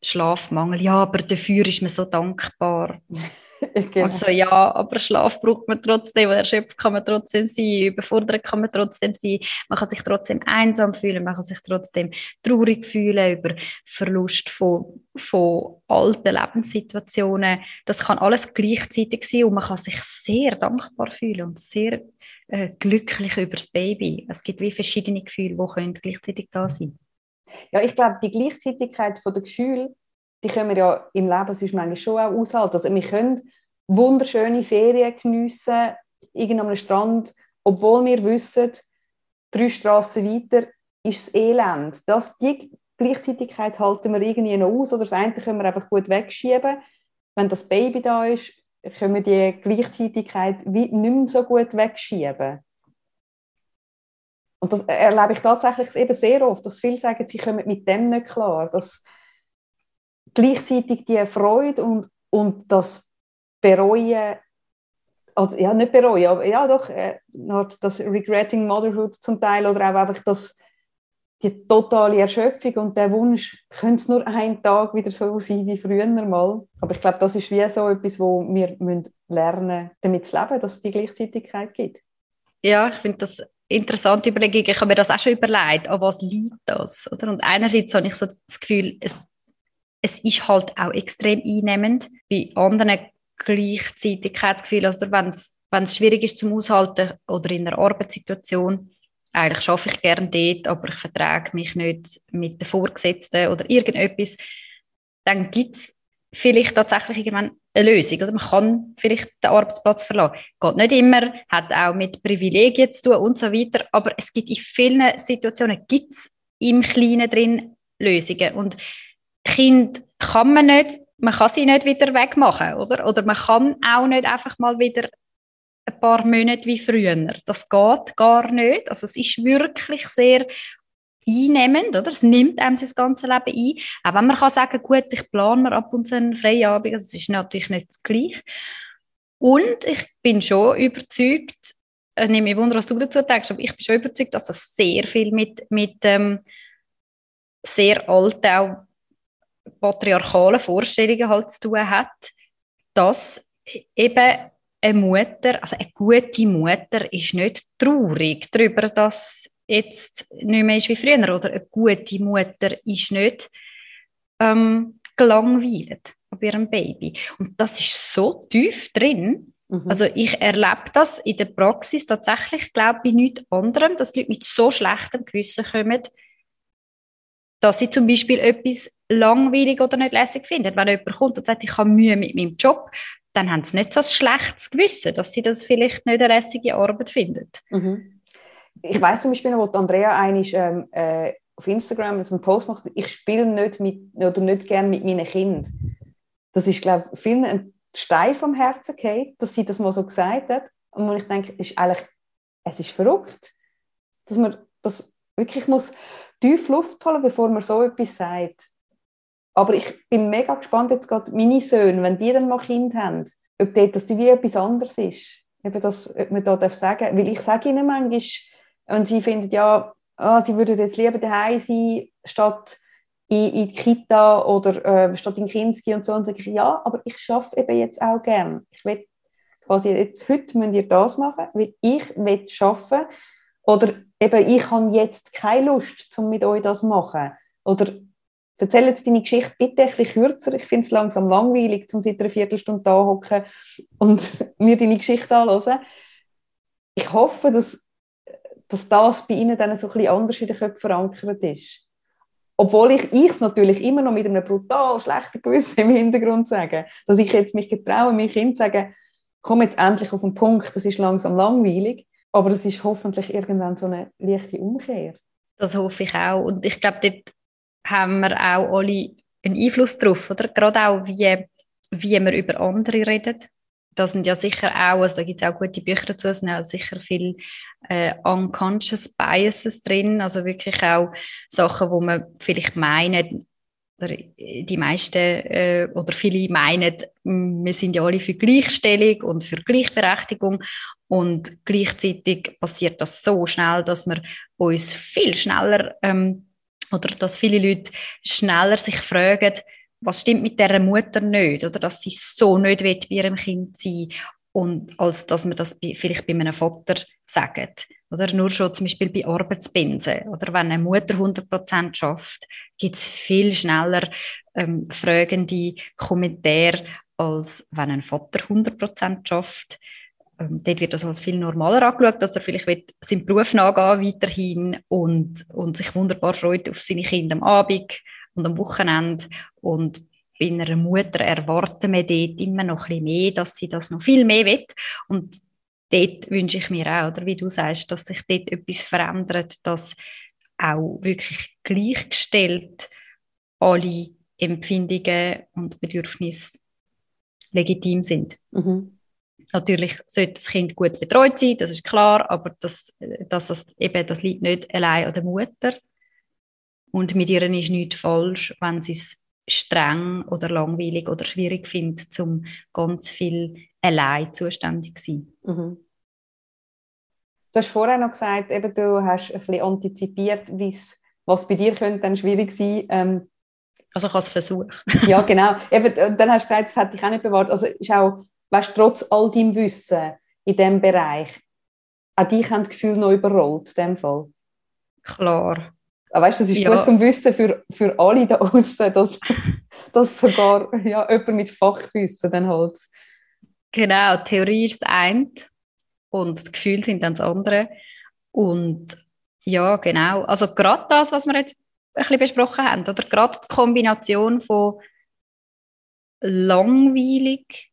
Schlafmangel, ja, aber dafür ist man so dankbar. genau. Also ja, aber Schlaf braucht man trotzdem, erschöpft kann man trotzdem sein, überfordert kann man trotzdem sein, man kann sich trotzdem einsam fühlen, man kann sich trotzdem traurig fühlen über Verlust von, von alten Lebenssituationen. Das kann alles gleichzeitig sein und man kann sich sehr dankbar fühlen und sehr äh, glücklich über das Baby. Es gibt wie verschiedene Gefühle, die können gleichzeitig da sein ja, ich glaube, die Gleichzeitigkeit der Gefühle die können wir ja im Leben sonst manchmal schon auch aushalten. Also wir können wunderschöne Ferien geniessen, irgendeinem Strand, obwohl wir wissen, drei Straßen weiter ist es Elend. Das, die Gleichzeitigkeit halten wir irgendwie noch aus oder das eine können wir einfach gut wegschieben. Wenn das Baby da ist, können wir die Gleichzeitigkeit nicht mehr so gut wegschieben. Und das erlebe ich tatsächlich eben sehr oft, dass viele sagen, sie kommen mit dem nicht klar, dass gleichzeitig die Freude und, und das Bereuen, also, ja, nicht bereuen, aber ja doch, äh, das Regretting Motherhood zum Teil oder auch einfach das, die totale Erschöpfung und der Wunsch, könnte es nur einen Tag wieder so sein wie früher mal. Aber ich glaube, das ist wie so etwas, wo wir müssen lernen damit zu leben, dass es die Gleichzeitigkeit gibt. Ja, ich finde das interessante Überlegung. Ich habe mir das auch schon überlegt, an was liegt das? Oder? Und einerseits habe ich so das Gefühl, es es ist halt auch extrem einnehmend. Bei anderen Gleichzeitigkeitsgefühlen, also wenn es wenn es schwierig ist zum Aushalten oder in einer Arbeitssituation, eigentlich schaffe ich gerne dort, aber ich vertrage mich nicht mit den Vorgesetzten oder irgendetwas, dann gibt es vielleicht tatsächlich irgendwann eine Lösung. Oder man kann vielleicht den Arbeitsplatz verlassen. Geht nicht immer, hat auch mit Privilegien zu tun und so weiter, aber es gibt in vielen Situationen gibt's im Kleinen drin Lösungen. Und Kind kann man nicht, man kann sie nicht wieder wegmachen, oder? Oder man kann auch nicht einfach mal wieder paar Monate wie früher. Das geht gar nicht. Also es ist wirklich sehr einnehmend, oder? Es nimmt einem das ganze Leben ein. Auch wenn man kann sagen, gut, ich plane mir ab und zu einen Feierabend, das ist natürlich nicht das Gleiche. Und ich bin schon überzeugt, ich nehme mich wunder, was du dazu denkst, aber ich bin schon überzeugt, dass das sehr viel mit, mit ähm, sehr alten, auch patriarchalen Vorstellungen halt zu tun hat, dass eben eine Mutter, also eine gute Mutter ist nicht traurig darüber, dass jetzt nicht mehr ist wie früher oder eine gute Mutter ist nicht ähm, gelangweilt bei ihrem Baby. Und das ist so tief drin. Mhm. Also ich erlebe das in der Praxis tatsächlich, glaube ich, nichts anderem, dass Leute mit so schlechtem Gewissen kommen, dass sie zum Beispiel etwas langweilig oder nicht lässig finden. Wenn jemand kommt und sagt, ich habe Mühe mit meinem Job, dann haben sie nicht so ein schlechtes Gewissen, dass sie das vielleicht nicht eine lässige Arbeit finden. Mhm. Ich weiß zum Beispiel, wo Andrea eigentlich ähm, äh, auf Instagram einen Post macht, ich spiele nicht mit oder nicht gern mit meinen Kindern. Das ist, glaube ich, vielen ein Stein vom Herzen gefallen, dass sie das mal so gesagt hat. Und ich denke, ist eigentlich, es ist verrückt, dass man das wirklich muss tief Luft holen, bevor man so etwas sagt. Aber ich bin mega gespannt, jetzt gerade meine Söhne, wenn die dann mal Kind haben, ob dort das wie etwas anderes ist. Eben das, ob man da darf sagen Weil ich sage ihnen manchmal, und sie finden, ja, oh, sie würden jetzt lieber daheim sein, statt in, in die Kita oder äh, statt in Kinski und so. Und sage ich, ja, aber ich schaffe eben jetzt auch gern. Ich will quasi jetzt, heute müsst ihr das machen, weil ich will arbeiten. Oder eben, ich habe jetzt keine Lust, um mit euch das zu machen. Oder Erzähl jetzt deine Geschichte bitte ein bisschen kürzer. Ich finde es langsam langweilig, um seit einer Viertelstunde da hocken und mir deine Geschichte anhören. Ich hoffe, dass, dass das bei Ihnen dann so ein bisschen anders in den Köpfen verankert ist. Obwohl ich es natürlich immer noch mit einem brutal schlechten Gewissen im Hintergrund sage. Dass ich jetzt mich getraue, meinem Kind zu sagen, komm jetzt endlich auf den Punkt, das ist langsam langweilig. Aber es ist hoffentlich irgendwann so eine leichte Umkehr. Das hoffe ich auch. Und ich glaube, dort haben wir auch alle einen Einfluss drauf, oder? Gerade auch, wie, wie wir über andere reden. Da sind ja sicher auch, also da gibt es auch gute Bücher dazu, es sind auch sicher viele äh, unconscious biases drin, also wirklich auch Sachen, wo man vielleicht meinen, oder die meisten äh, oder viele meinen, wir sind ja alle für Gleichstellung und für Gleichberechtigung und gleichzeitig passiert das so schnell, dass wir uns viel schneller ähm, oder dass viele Leute schneller sich fragen, was stimmt mit der Mutter nicht oder dass sie so nicht will bei ihrem Kind sein und als dass man das vielleicht bei einem Vater sagt. Oder nur schon zum Beispiel bei Arbeitspensen. Oder wenn eine Mutter 100% schafft, gibt es viel schneller ähm, fragende Kommentare, als wenn ein Vater 100% schafft ähm, dort wird das als viel normaler angeschaut, dass er vielleicht seinen Beruf nachgehen weiterhin und, und sich wunderbar freut auf seine Kinder am Abend und am Wochenende und bei einer Mutter erwarten wir dort immer noch ein bisschen mehr, dass sie das noch viel mehr will und dort wünsche ich mir auch, oder wie du sagst, dass sich dort etwas verändert, dass auch wirklich gleichgestellt alle Empfindungen und Bedürfnisse legitim sind. Mhm. Natürlich sollte das Kind gut betreut sein, das ist klar, aber das, dass das, eben, das liegt nicht allein an der Mutter. Und mit ihr ist nichts falsch, wenn sie es streng oder langweilig oder schwierig findet, um ganz viel allein zuständig zu sein. Mhm. Du hast vorher noch gesagt, eben, du hast ein bisschen antizipiert, was bei dir könnte dann schwierig sein ähm, also ich habe es versucht. ja, genau. Eben, dann hast du gesagt, das hätte ich auch nicht bewahrt. Also ist auch weißt, trotz all deinem Wissen in diesem Bereich, auch dich haben das Gefühl noch überrollt, in dem Fall? Klar. Aber ah, weißt, das ist ja. gut zum Wissen für, für alle da außen, dass, dass sogar ja, jemand mit Fachwissen dann halt. Genau, Theorie ist das eine und die Gefühle sind dann das andere. Und ja, genau. Also gerade das, was wir jetzt ein bisschen besprochen haben, oder gerade die Kombination von langweilig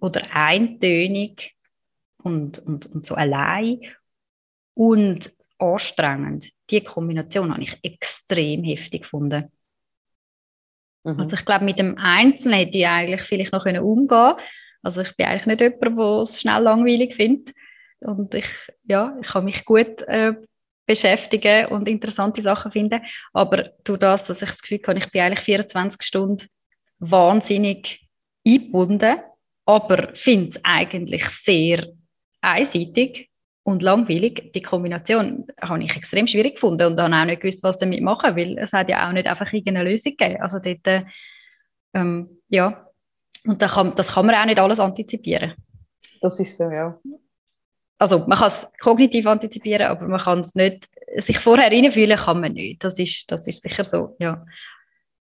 oder eintönig und, und, und so allein und anstrengend. Die Kombination habe ich extrem heftig gefunden. Mhm. Also ich glaube, mit dem Einzelnen hätte ich eigentlich vielleicht noch umgehen können. Also ich bin eigentlich nicht jemand, der es schnell langweilig findet. Und ich, ja, ich kann mich gut äh, beschäftigen und interessante Sachen finden. Aber durch das, dass ich das Gefühl habe, ich bin eigentlich 24 Stunden wahnsinnig eingebunden, aber finde es eigentlich sehr einseitig und langweilig. Die Kombination habe ich extrem schwierig gefunden und habe auch nicht gewusst, was damit machen, weil es hat ja auch nicht einfach irgendeine Lösung gegeben. Also dort, äh, ähm, ja, und da kann, das kann man auch nicht alles antizipieren. Das ist so, ja. Also man kann es kognitiv antizipieren, aber man kann es nicht, sich vorher reinfühlen kann man nicht. Das ist, das ist sicher so, ja.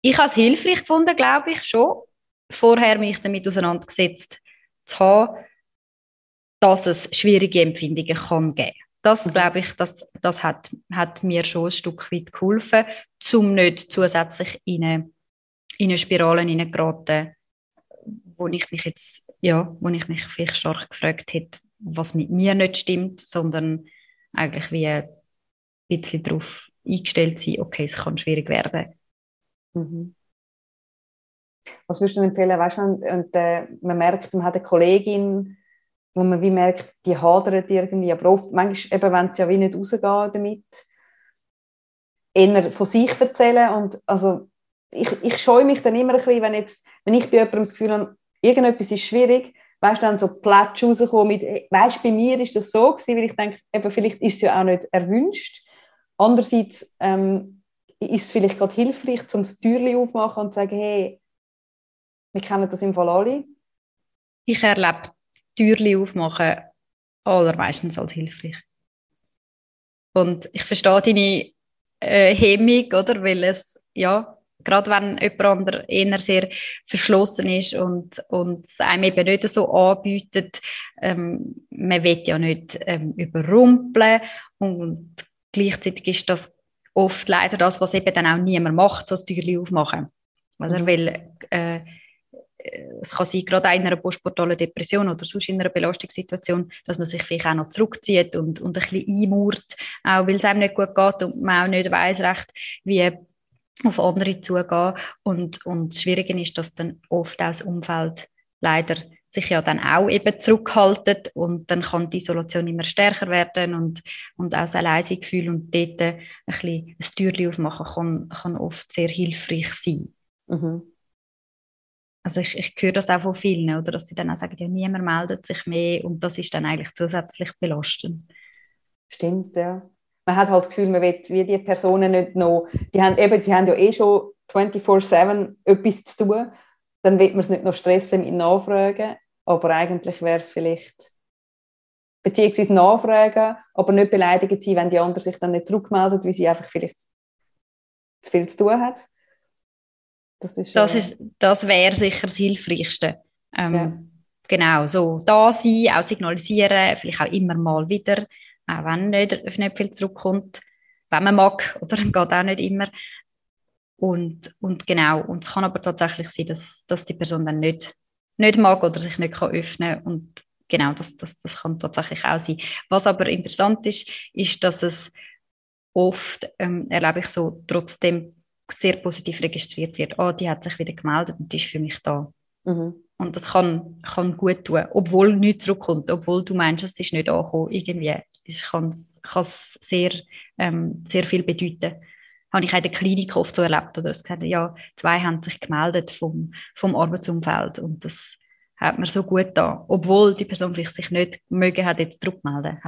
Ich habe es hilfreich gefunden, glaube ich, schon, vorher mich damit auseinandergesetzt zu haben, dass es schwierige Empfindungen kann geben das mhm. glaube ich, das, das hat, hat mir schon ein Stück weit geholfen, um nicht zusätzlich in eine, in eine Spirale hineingeraten, wo ich mich jetzt, ja, wo ich mich vielleicht stark gefragt hätte, was mit mir nicht stimmt, sondern eigentlich wie ein bisschen darauf eingestellt sein, okay, es kann schwierig werden. Mhm. Was würdest du empfehlen, weißt du, und, und äh, man merkt, man hat eine Kollegin, wo man wie merkt, die hadert irgendwie, aber oft, manchmal eben, wenn sie ja wie nicht rausgehen damit, eher von sich erzählen und also ich, ich scheue mich dann immer ein bisschen, wenn, jetzt, wenn ich bei jemandem das Gefühl habe, irgendetwas ist schwierig, weißt dann so Plätsch rauskommen mit, weißt bei mir ist das so gewesen, weil ich denke, eben, vielleicht ist es ja auch nicht erwünscht. Andererseits ähm, ist es vielleicht gerade hilfreich, um das Türchen aufzumachen und zu sagen, hey, wir kennen das im Fall alle. Ich erlebe Türchen aufmachen allermeistens als hilfreich. Und ich verstehe deine äh, Hemmung, oder? Weil es, ja, gerade wenn jemand anderer eher sehr verschlossen ist und, und es einem eben nicht so anbietet, ähm, man will ja nicht ähm, überrumpeln und gleichzeitig ist das oft leider das, was eben dann auch niemand macht, so das Türchen aufmachen. Oder? Mhm. Weil äh, es kann sein, gerade in einer postportalen Depression oder sonst in einer Belastungssituation, dass man sich vielleicht auch noch zurückzieht und, und ein bisschen einmauert, auch weil es einem nicht gut geht und man auch nicht weiß recht, wie auf andere zugehen. Und, und das Schwierige ist, dass dann oft auch das Umfeld leider sich ja dann auch eben zurückhaltet und dann kann die Isolation immer stärker werden und, und auch das Alleinsein-Gefühl und dort ein bisschen ein Türchen aufmachen kann, kann oft sehr hilfreich sein. Mhm. Also ich, ich höre das auch von vielen, oder dass sie dann auch sagen, ja, niemand meldet sich mehr und das ist dann eigentlich zusätzlich belastend. Stimmt, ja. Man hat halt das Gefühl, man will wie die Personen nicht noch, die haben, eben, die haben ja eh schon 24-7 etwas zu tun, dann wird man es nicht noch stressen mit Nachfragen, aber eigentlich wäre es vielleicht beziehungsweise nachfragen, aber nicht beleidigt sein, wenn die andere sich dann nicht zurückmeldet, weil sie einfach vielleicht zu viel zu tun hat. Das, ist, das, ist, das wäre sicher das Hilfreichste. Ähm, ja. Genau, so da sein, auch signalisieren, vielleicht auch immer mal wieder, auch wenn nicht, nicht viel zurückkommt, wenn man mag, oder geht auch nicht immer. Und, und genau, und es kann aber tatsächlich sein, dass, dass die Person dann nicht, nicht mag oder sich nicht kann öffnen und genau, das, das, das kann tatsächlich auch sein. Was aber interessant ist, ist, dass es oft, ähm, erlebe ich so, trotzdem sehr positiv registriert wird. Oh, die hat sich wieder gemeldet und die ist für mich da. Mhm. Und das kann, kann gut tun, obwohl nichts zurückkommt, obwohl du meinst, es ist nicht angekommen, irgendwie. Das kann es sehr, ähm, sehr viel bedeuten. Habe ich in der Klinik oft so erlebt, oder es gesagt, ja, zwei haben sich gemeldet vom, vom Arbeitsumfeld und das hat mir so gut da, obwohl die Person vielleicht sich nicht mögen hat jetzt zurückmelden,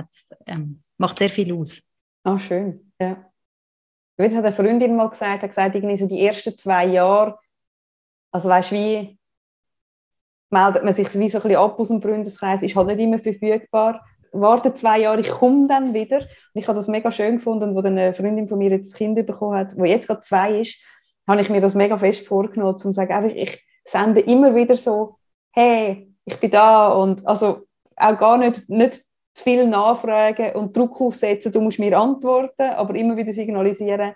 ähm, macht sehr viel aus. Ah, schön, ja. Jetzt hat eine Freundin mal gesagt, hat gesagt, irgendwie so die ersten zwei Jahre, also weißt wie meldet man sich wie so ein bisschen ab aus dem Freundeskreis, ist halt nicht immer verfügbar. Warte zwei Jahre, ich komme dann wieder. Und ich habe das mega schön gefunden, wo eine Freundin von mir jetzt das Kind bekommen hat, wo jetzt gerade zwei ist, habe ich mir das mega fest vorgenommen, um zu sagen, einfach, ich sende immer wieder so, hey, ich bin da und also auch gar nicht, nicht zu viel nachfragen und Druck aufsetzen, du musst mir antworten, aber immer wieder signalisieren,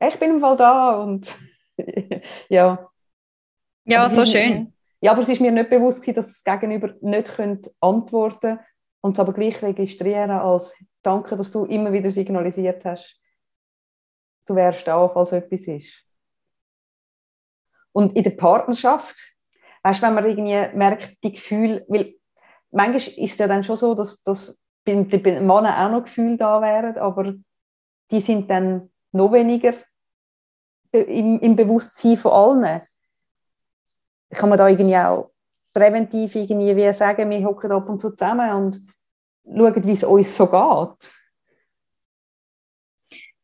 ich bin im Fall da und ja. Ja, aber so schön. Ja, aber es ist mir nicht bewusst dass das Gegenüber nicht antworten könnte und es aber gleich registrieren als Danke, dass du immer wieder signalisiert hast, du wärst da, falls etwas ist. Und in der Partnerschaft, weißt du, wenn man irgendwie merkt, die Gefühle, weil manchmal ist es ja dann schon so, dass, dass bei den auch noch Gefühle da wären, aber die sind dann noch weniger im, im Bewusstsein von allen. Kann man da irgendwie auch präventiv irgendwie wie sagen, wir hocken ab und zu zusammen und schauen, wie es uns so geht?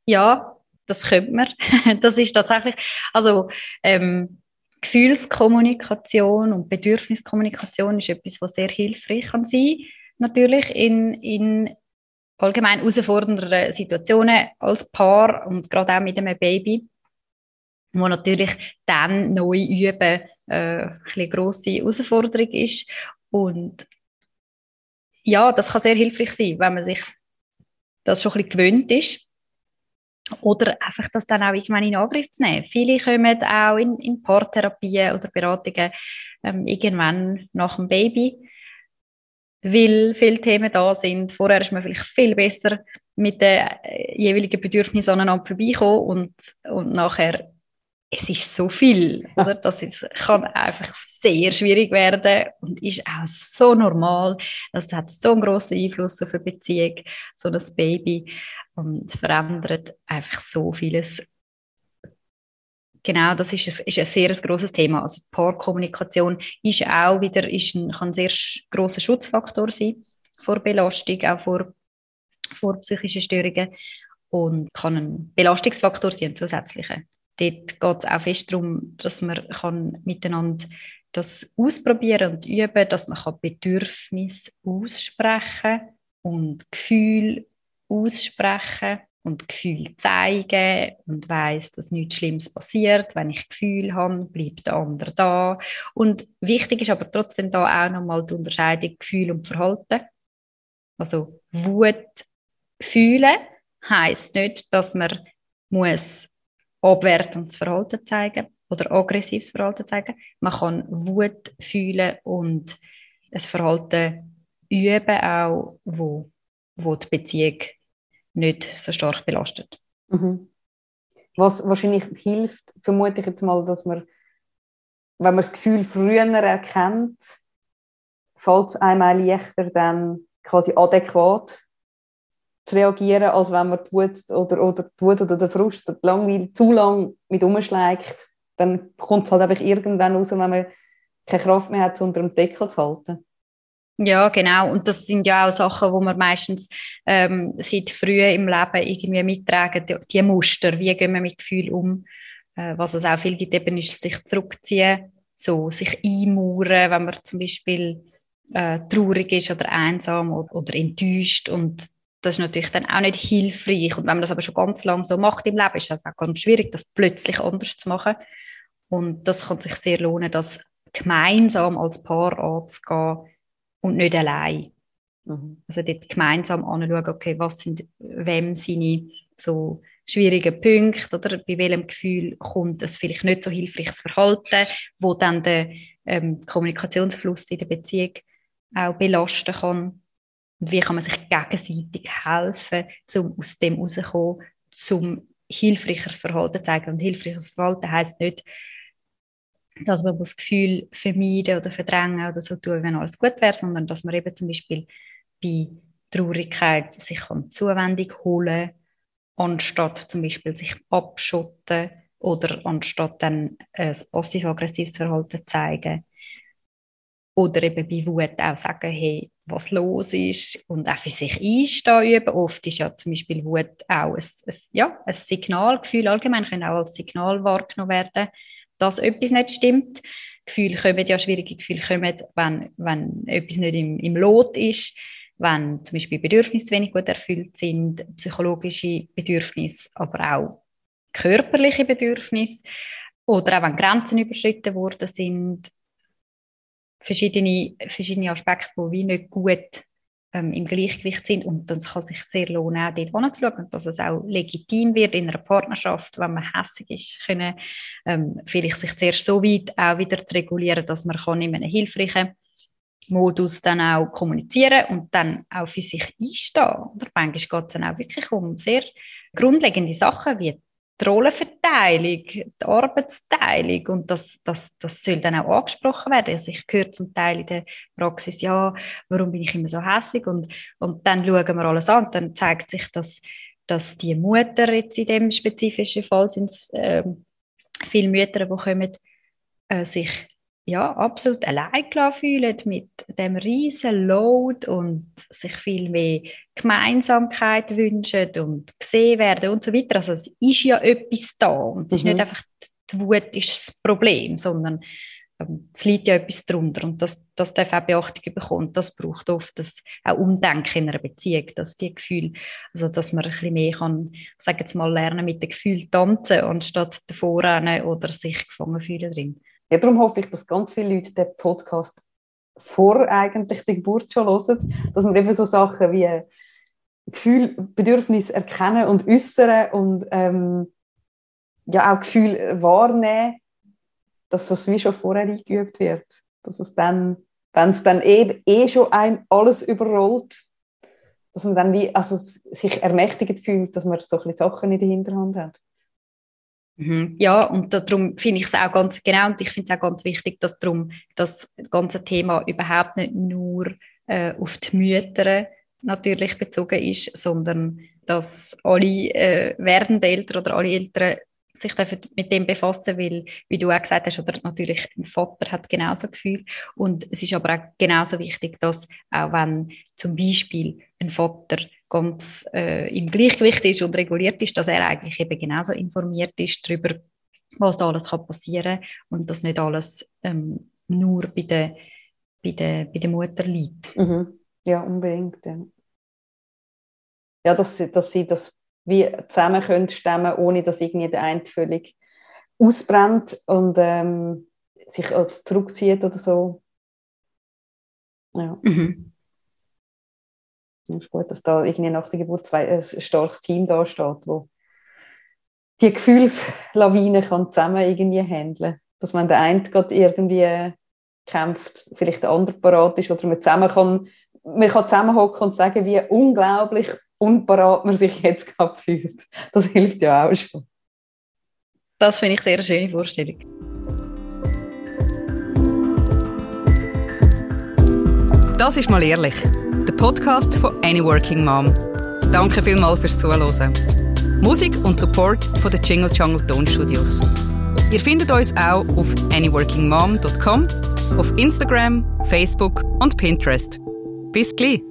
Ja, das könnte man. Das ist tatsächlich, also ähm, Gefühlskommunikation und Bedürfniskommunikation ist etwas, was sehr hilfreich kann sein. Natürlich in, in allgemein herausfordernden Situationen als Paar und gerade auch mit einem Baby, wo natürlich dann neu üben äh, eine grosse Herausforderung ist. Und ja, das kann sehr hilfreich sein, wenn man sich das schon ein bisschen gewöhnt ist oder einfach das dann auch irgendwann in Angriff zu nehmen. Viele kommen auch in, in Paartherapien oder Beratungen ähm, irgendwann nach dem Baby, weil viele Themen da sind. Vorher ist man vielleicht viel besser mit den äh, jeweiligen Bedürfnissen aneinander vorbeikommen und, und nachher es ist so viel, oder? Das ist, kann einfach sehr schwierig werden und ist auch so normal. Das hat so einen grossen Einfluss auf eine Beziehung, so ein Baby und verändert einfach so vieles. Genau, das ist ein, ist ein sehr grosses Thema. Also die Paarkommunikation ist auch wieder, ist ein, kann ein sehr grosser Schutzfaktor sein vor Belastung, auch vor, vor psychischen Störungen und kann ein Belastungsfaktor sein, ein zusätzlicher. Dort geht es auch fest darum, dass man kann miteinander das ausprobieren und üben, dass man Bedürfnisse aussprechen und Gefühle aussprechen und Gefühle zeigen und weiß, dass nichts Schlimmes passiert. Wenn ich Gefühl habe, bleibt der andere da. Und wichtig ist aber trotzdem da auch nochmal die Unterscheidung Gefühl und Verhalten. Also Wut fühlen heißt nicht, dass man muss abwertendes Verhalten zeigen oder aggressives Verhalten zeigen. Man kann Wut fühlen und ein Verhalten üben auch, wo, wo die Beziehung nicht so stark belastet. Mhm. Was wahrscheinlich hilft, vermute ich jetzt mal, dass man, wenn man das Gefühl früher erkennt, fällt es einmal leichter, dann quasi adäquat zu reagieren, als wenn man die Wut oder, oder, die Wut oder den Frust oder die Langweile zu lang mit umschlägt. Dann kommt es halt einfach irgendwann raus, wenn man keine Kraft mehr hat, unter dem Deckel zu halten. Ja, genau. Und das sind ja auch Sachen, wo man meistens ähm, seit früh im Leben irgendwie mittragen, die, die Muster, wie gehen wir mit Gefühl um. Äh, was es auch viel gibt, eben ist sich zurückziehen, so sich einmauern, wenn man zum Beispiel äh, traurig ist oder einsam oder, oder enttäuscht und das ist natürlich dann auch nicht hilfreich. Und wenn man das aber schon ganz lange so macht im Leben, ist es auch ganz schwierig, das plötzlich anders zu machen. Und das kann sich sehr lohnen, das gemeinsam als Paar anzugehen und nicht allein. Mhm. Also dort gemeinsam anschauen, okay, was sind wem seine so schwierigen Punkte oder bei welchem Gefühl kommt es vielleicht nicht so hilfreiches Verhalten, wo dann den ähm, Kommunikationsfluss in der Beziehung auch belasten kann und wie kann man sich gegenseitig helfen, um aus dem rauszukommen, zum hilfreicheres Verhalten zu zeigen. Und hilfreiches Verhalten heisst nicht, dass man das Gefühl vermeiden oder verdrängen oder so tun, wenn alles gut wäre, sondern dass man eben zum Beispiel bei Traurigkeit sich Zuwendung holen anstatt zum Beispiel sich abschotten oder anstatt dann ein passiv-aggressives Verhalten zeigen. Oder eben bei Wut auch sagen, hey, was los ist und auch für sich einstehen üben. Oft ist ja zum Beispiel Wut auch ein, ein, ja, ein Signalgefühl, allgemein können auch als Signal wahrgenommen werden, dass etwas nicht stimmt. Gefühle kommen, ja, schwierige Gefühle kommen, wenn, wenn etwas nicht im, im Lot ist, wenn zum Beispiel Bedürfnisse wenig gut erfüllt sind, psychologische Bedürfnisse, aber auch körperliche Bedürfnisse oder auch wenn Grenzen überschritten worden sind, verschiedene, verschiedene Aspekte, die wie nicht gut ähm, im Gleichgewicht sind und dann kann sich sehr lohnen, auch dort hinzuschauen, dass es auch legitim wird in einer Partnerschaft, wenn man hässig ist, können ähm, vielleicht sich zuerst so weit auch wieder zu regulieren, dass man kann in einem hilfreichen Modus dann auch kommunizieren und dann auch für sich einstehen. Oder manchmal geht es dann auch wirklich um sehr grundlegende Sachen wie die Rollenverteilung, die Arbeitsteilung und das, das, das soll dann auch angesprochen werden. Also ich höre zum Teil in der Praxis, ja, warum bin ich immer so hässlich und, und dann schauen wir alles an und dann zeigt sich, dass, dass die Mutter jetzt in dem spezifischen Fall sind äh, viele Mütter, die kommen, äh, sich ja, absolut allein fühlen mit dem riesen Load und sich viel mehr Gemeinsamkeit wünschen und gesehen werden und so weiter. Also es ist ja etwas da und es mhm. ist nicht mhm. einfach die Wut ist das Problem, sondern ähm, es liegt ja etwas darunter und das, das darf auch Beachtung bekommen. Das braucht oft das auch Umdenken in einer Beziehung, dass die Gefühle, also dass man ein bisschen mehr kann, sagen jetzt mal, lernen mit dem Gefühl tanzen, anstatt davor oder sich gefangen fühlen drin. Ja, darum hoffe ich, dass ganz viele Leute den Podcast vor eigentlich der Geburt schon hören, dass man eben so Sachen wie Gefühl, Bedürfnis erkennen und äußern und ähm, ja auch Gefühl wahrnehmen, dass das wie schon vorher eingeübt wird. Dass es dann, wenn es dann eh, eh schon ein alles überrollt, dass man dann wie, also sich ermächtigt fühlt, dass man so ein Sachen in der Hinterhand hat. Mhm. Ja, und darum finde ich es auch ganz genau und ich finde es auch ganz wichtig, dass darum das ganze Thema überhaupt nicht nur äh, auf die Mütter natürlich bezogen ist, sondern dass alle äh, werdenden Eltern oder alle Eltern sich mit dem befassen, weil, wie du auch gesagt hast, oder natürlich ein Vater hat genauso Gefühl und es ist aber auch genauso wichtig, dass auch wenn zum Beispiel ein Vater ganz äh, im Gleichgewicht ist und reguliert ist, dass er eigentlich eben genauso informiert ist darüber, was da alles kann passieren und dass nicht alles ähm, nur bei der, bei, der, bei der Mutter liegt. Mhm. Ja, unbedingt. Ja, ja dass, dass sie das wie zusammen können stemmen, ohne dass irgendwie der eine völlig ausbrennt und ähm, sich zurückzieht oder so. Ja. Mhm. Es ist gut, dass da irgendwie nach der Geburt zwei, ein starkes Team da steht, wo die Gefühlslawine kann zusammen irgendwie handeln. Dass man der eine gerade irgendwie kämpft, vielleicht der andere parat ist oder man zusammen kann, man kann zusammenhocken und sagen, wie unglaublich unparat man sich jetzt gerade fühlt. Das hilft ja auch schon. Das finde ich sehr eine schöne Vorstellung. Das ist mal ehrlich der Podcast von Any Working Mom. Danke vielmals fürs Zuhören. Musik und Support von den Jingle Jungle Tonstudios. Ihr findet uns auch auf anyworkingmom.com, auf Instagram, Facebook und Pinterest. Bis gleich!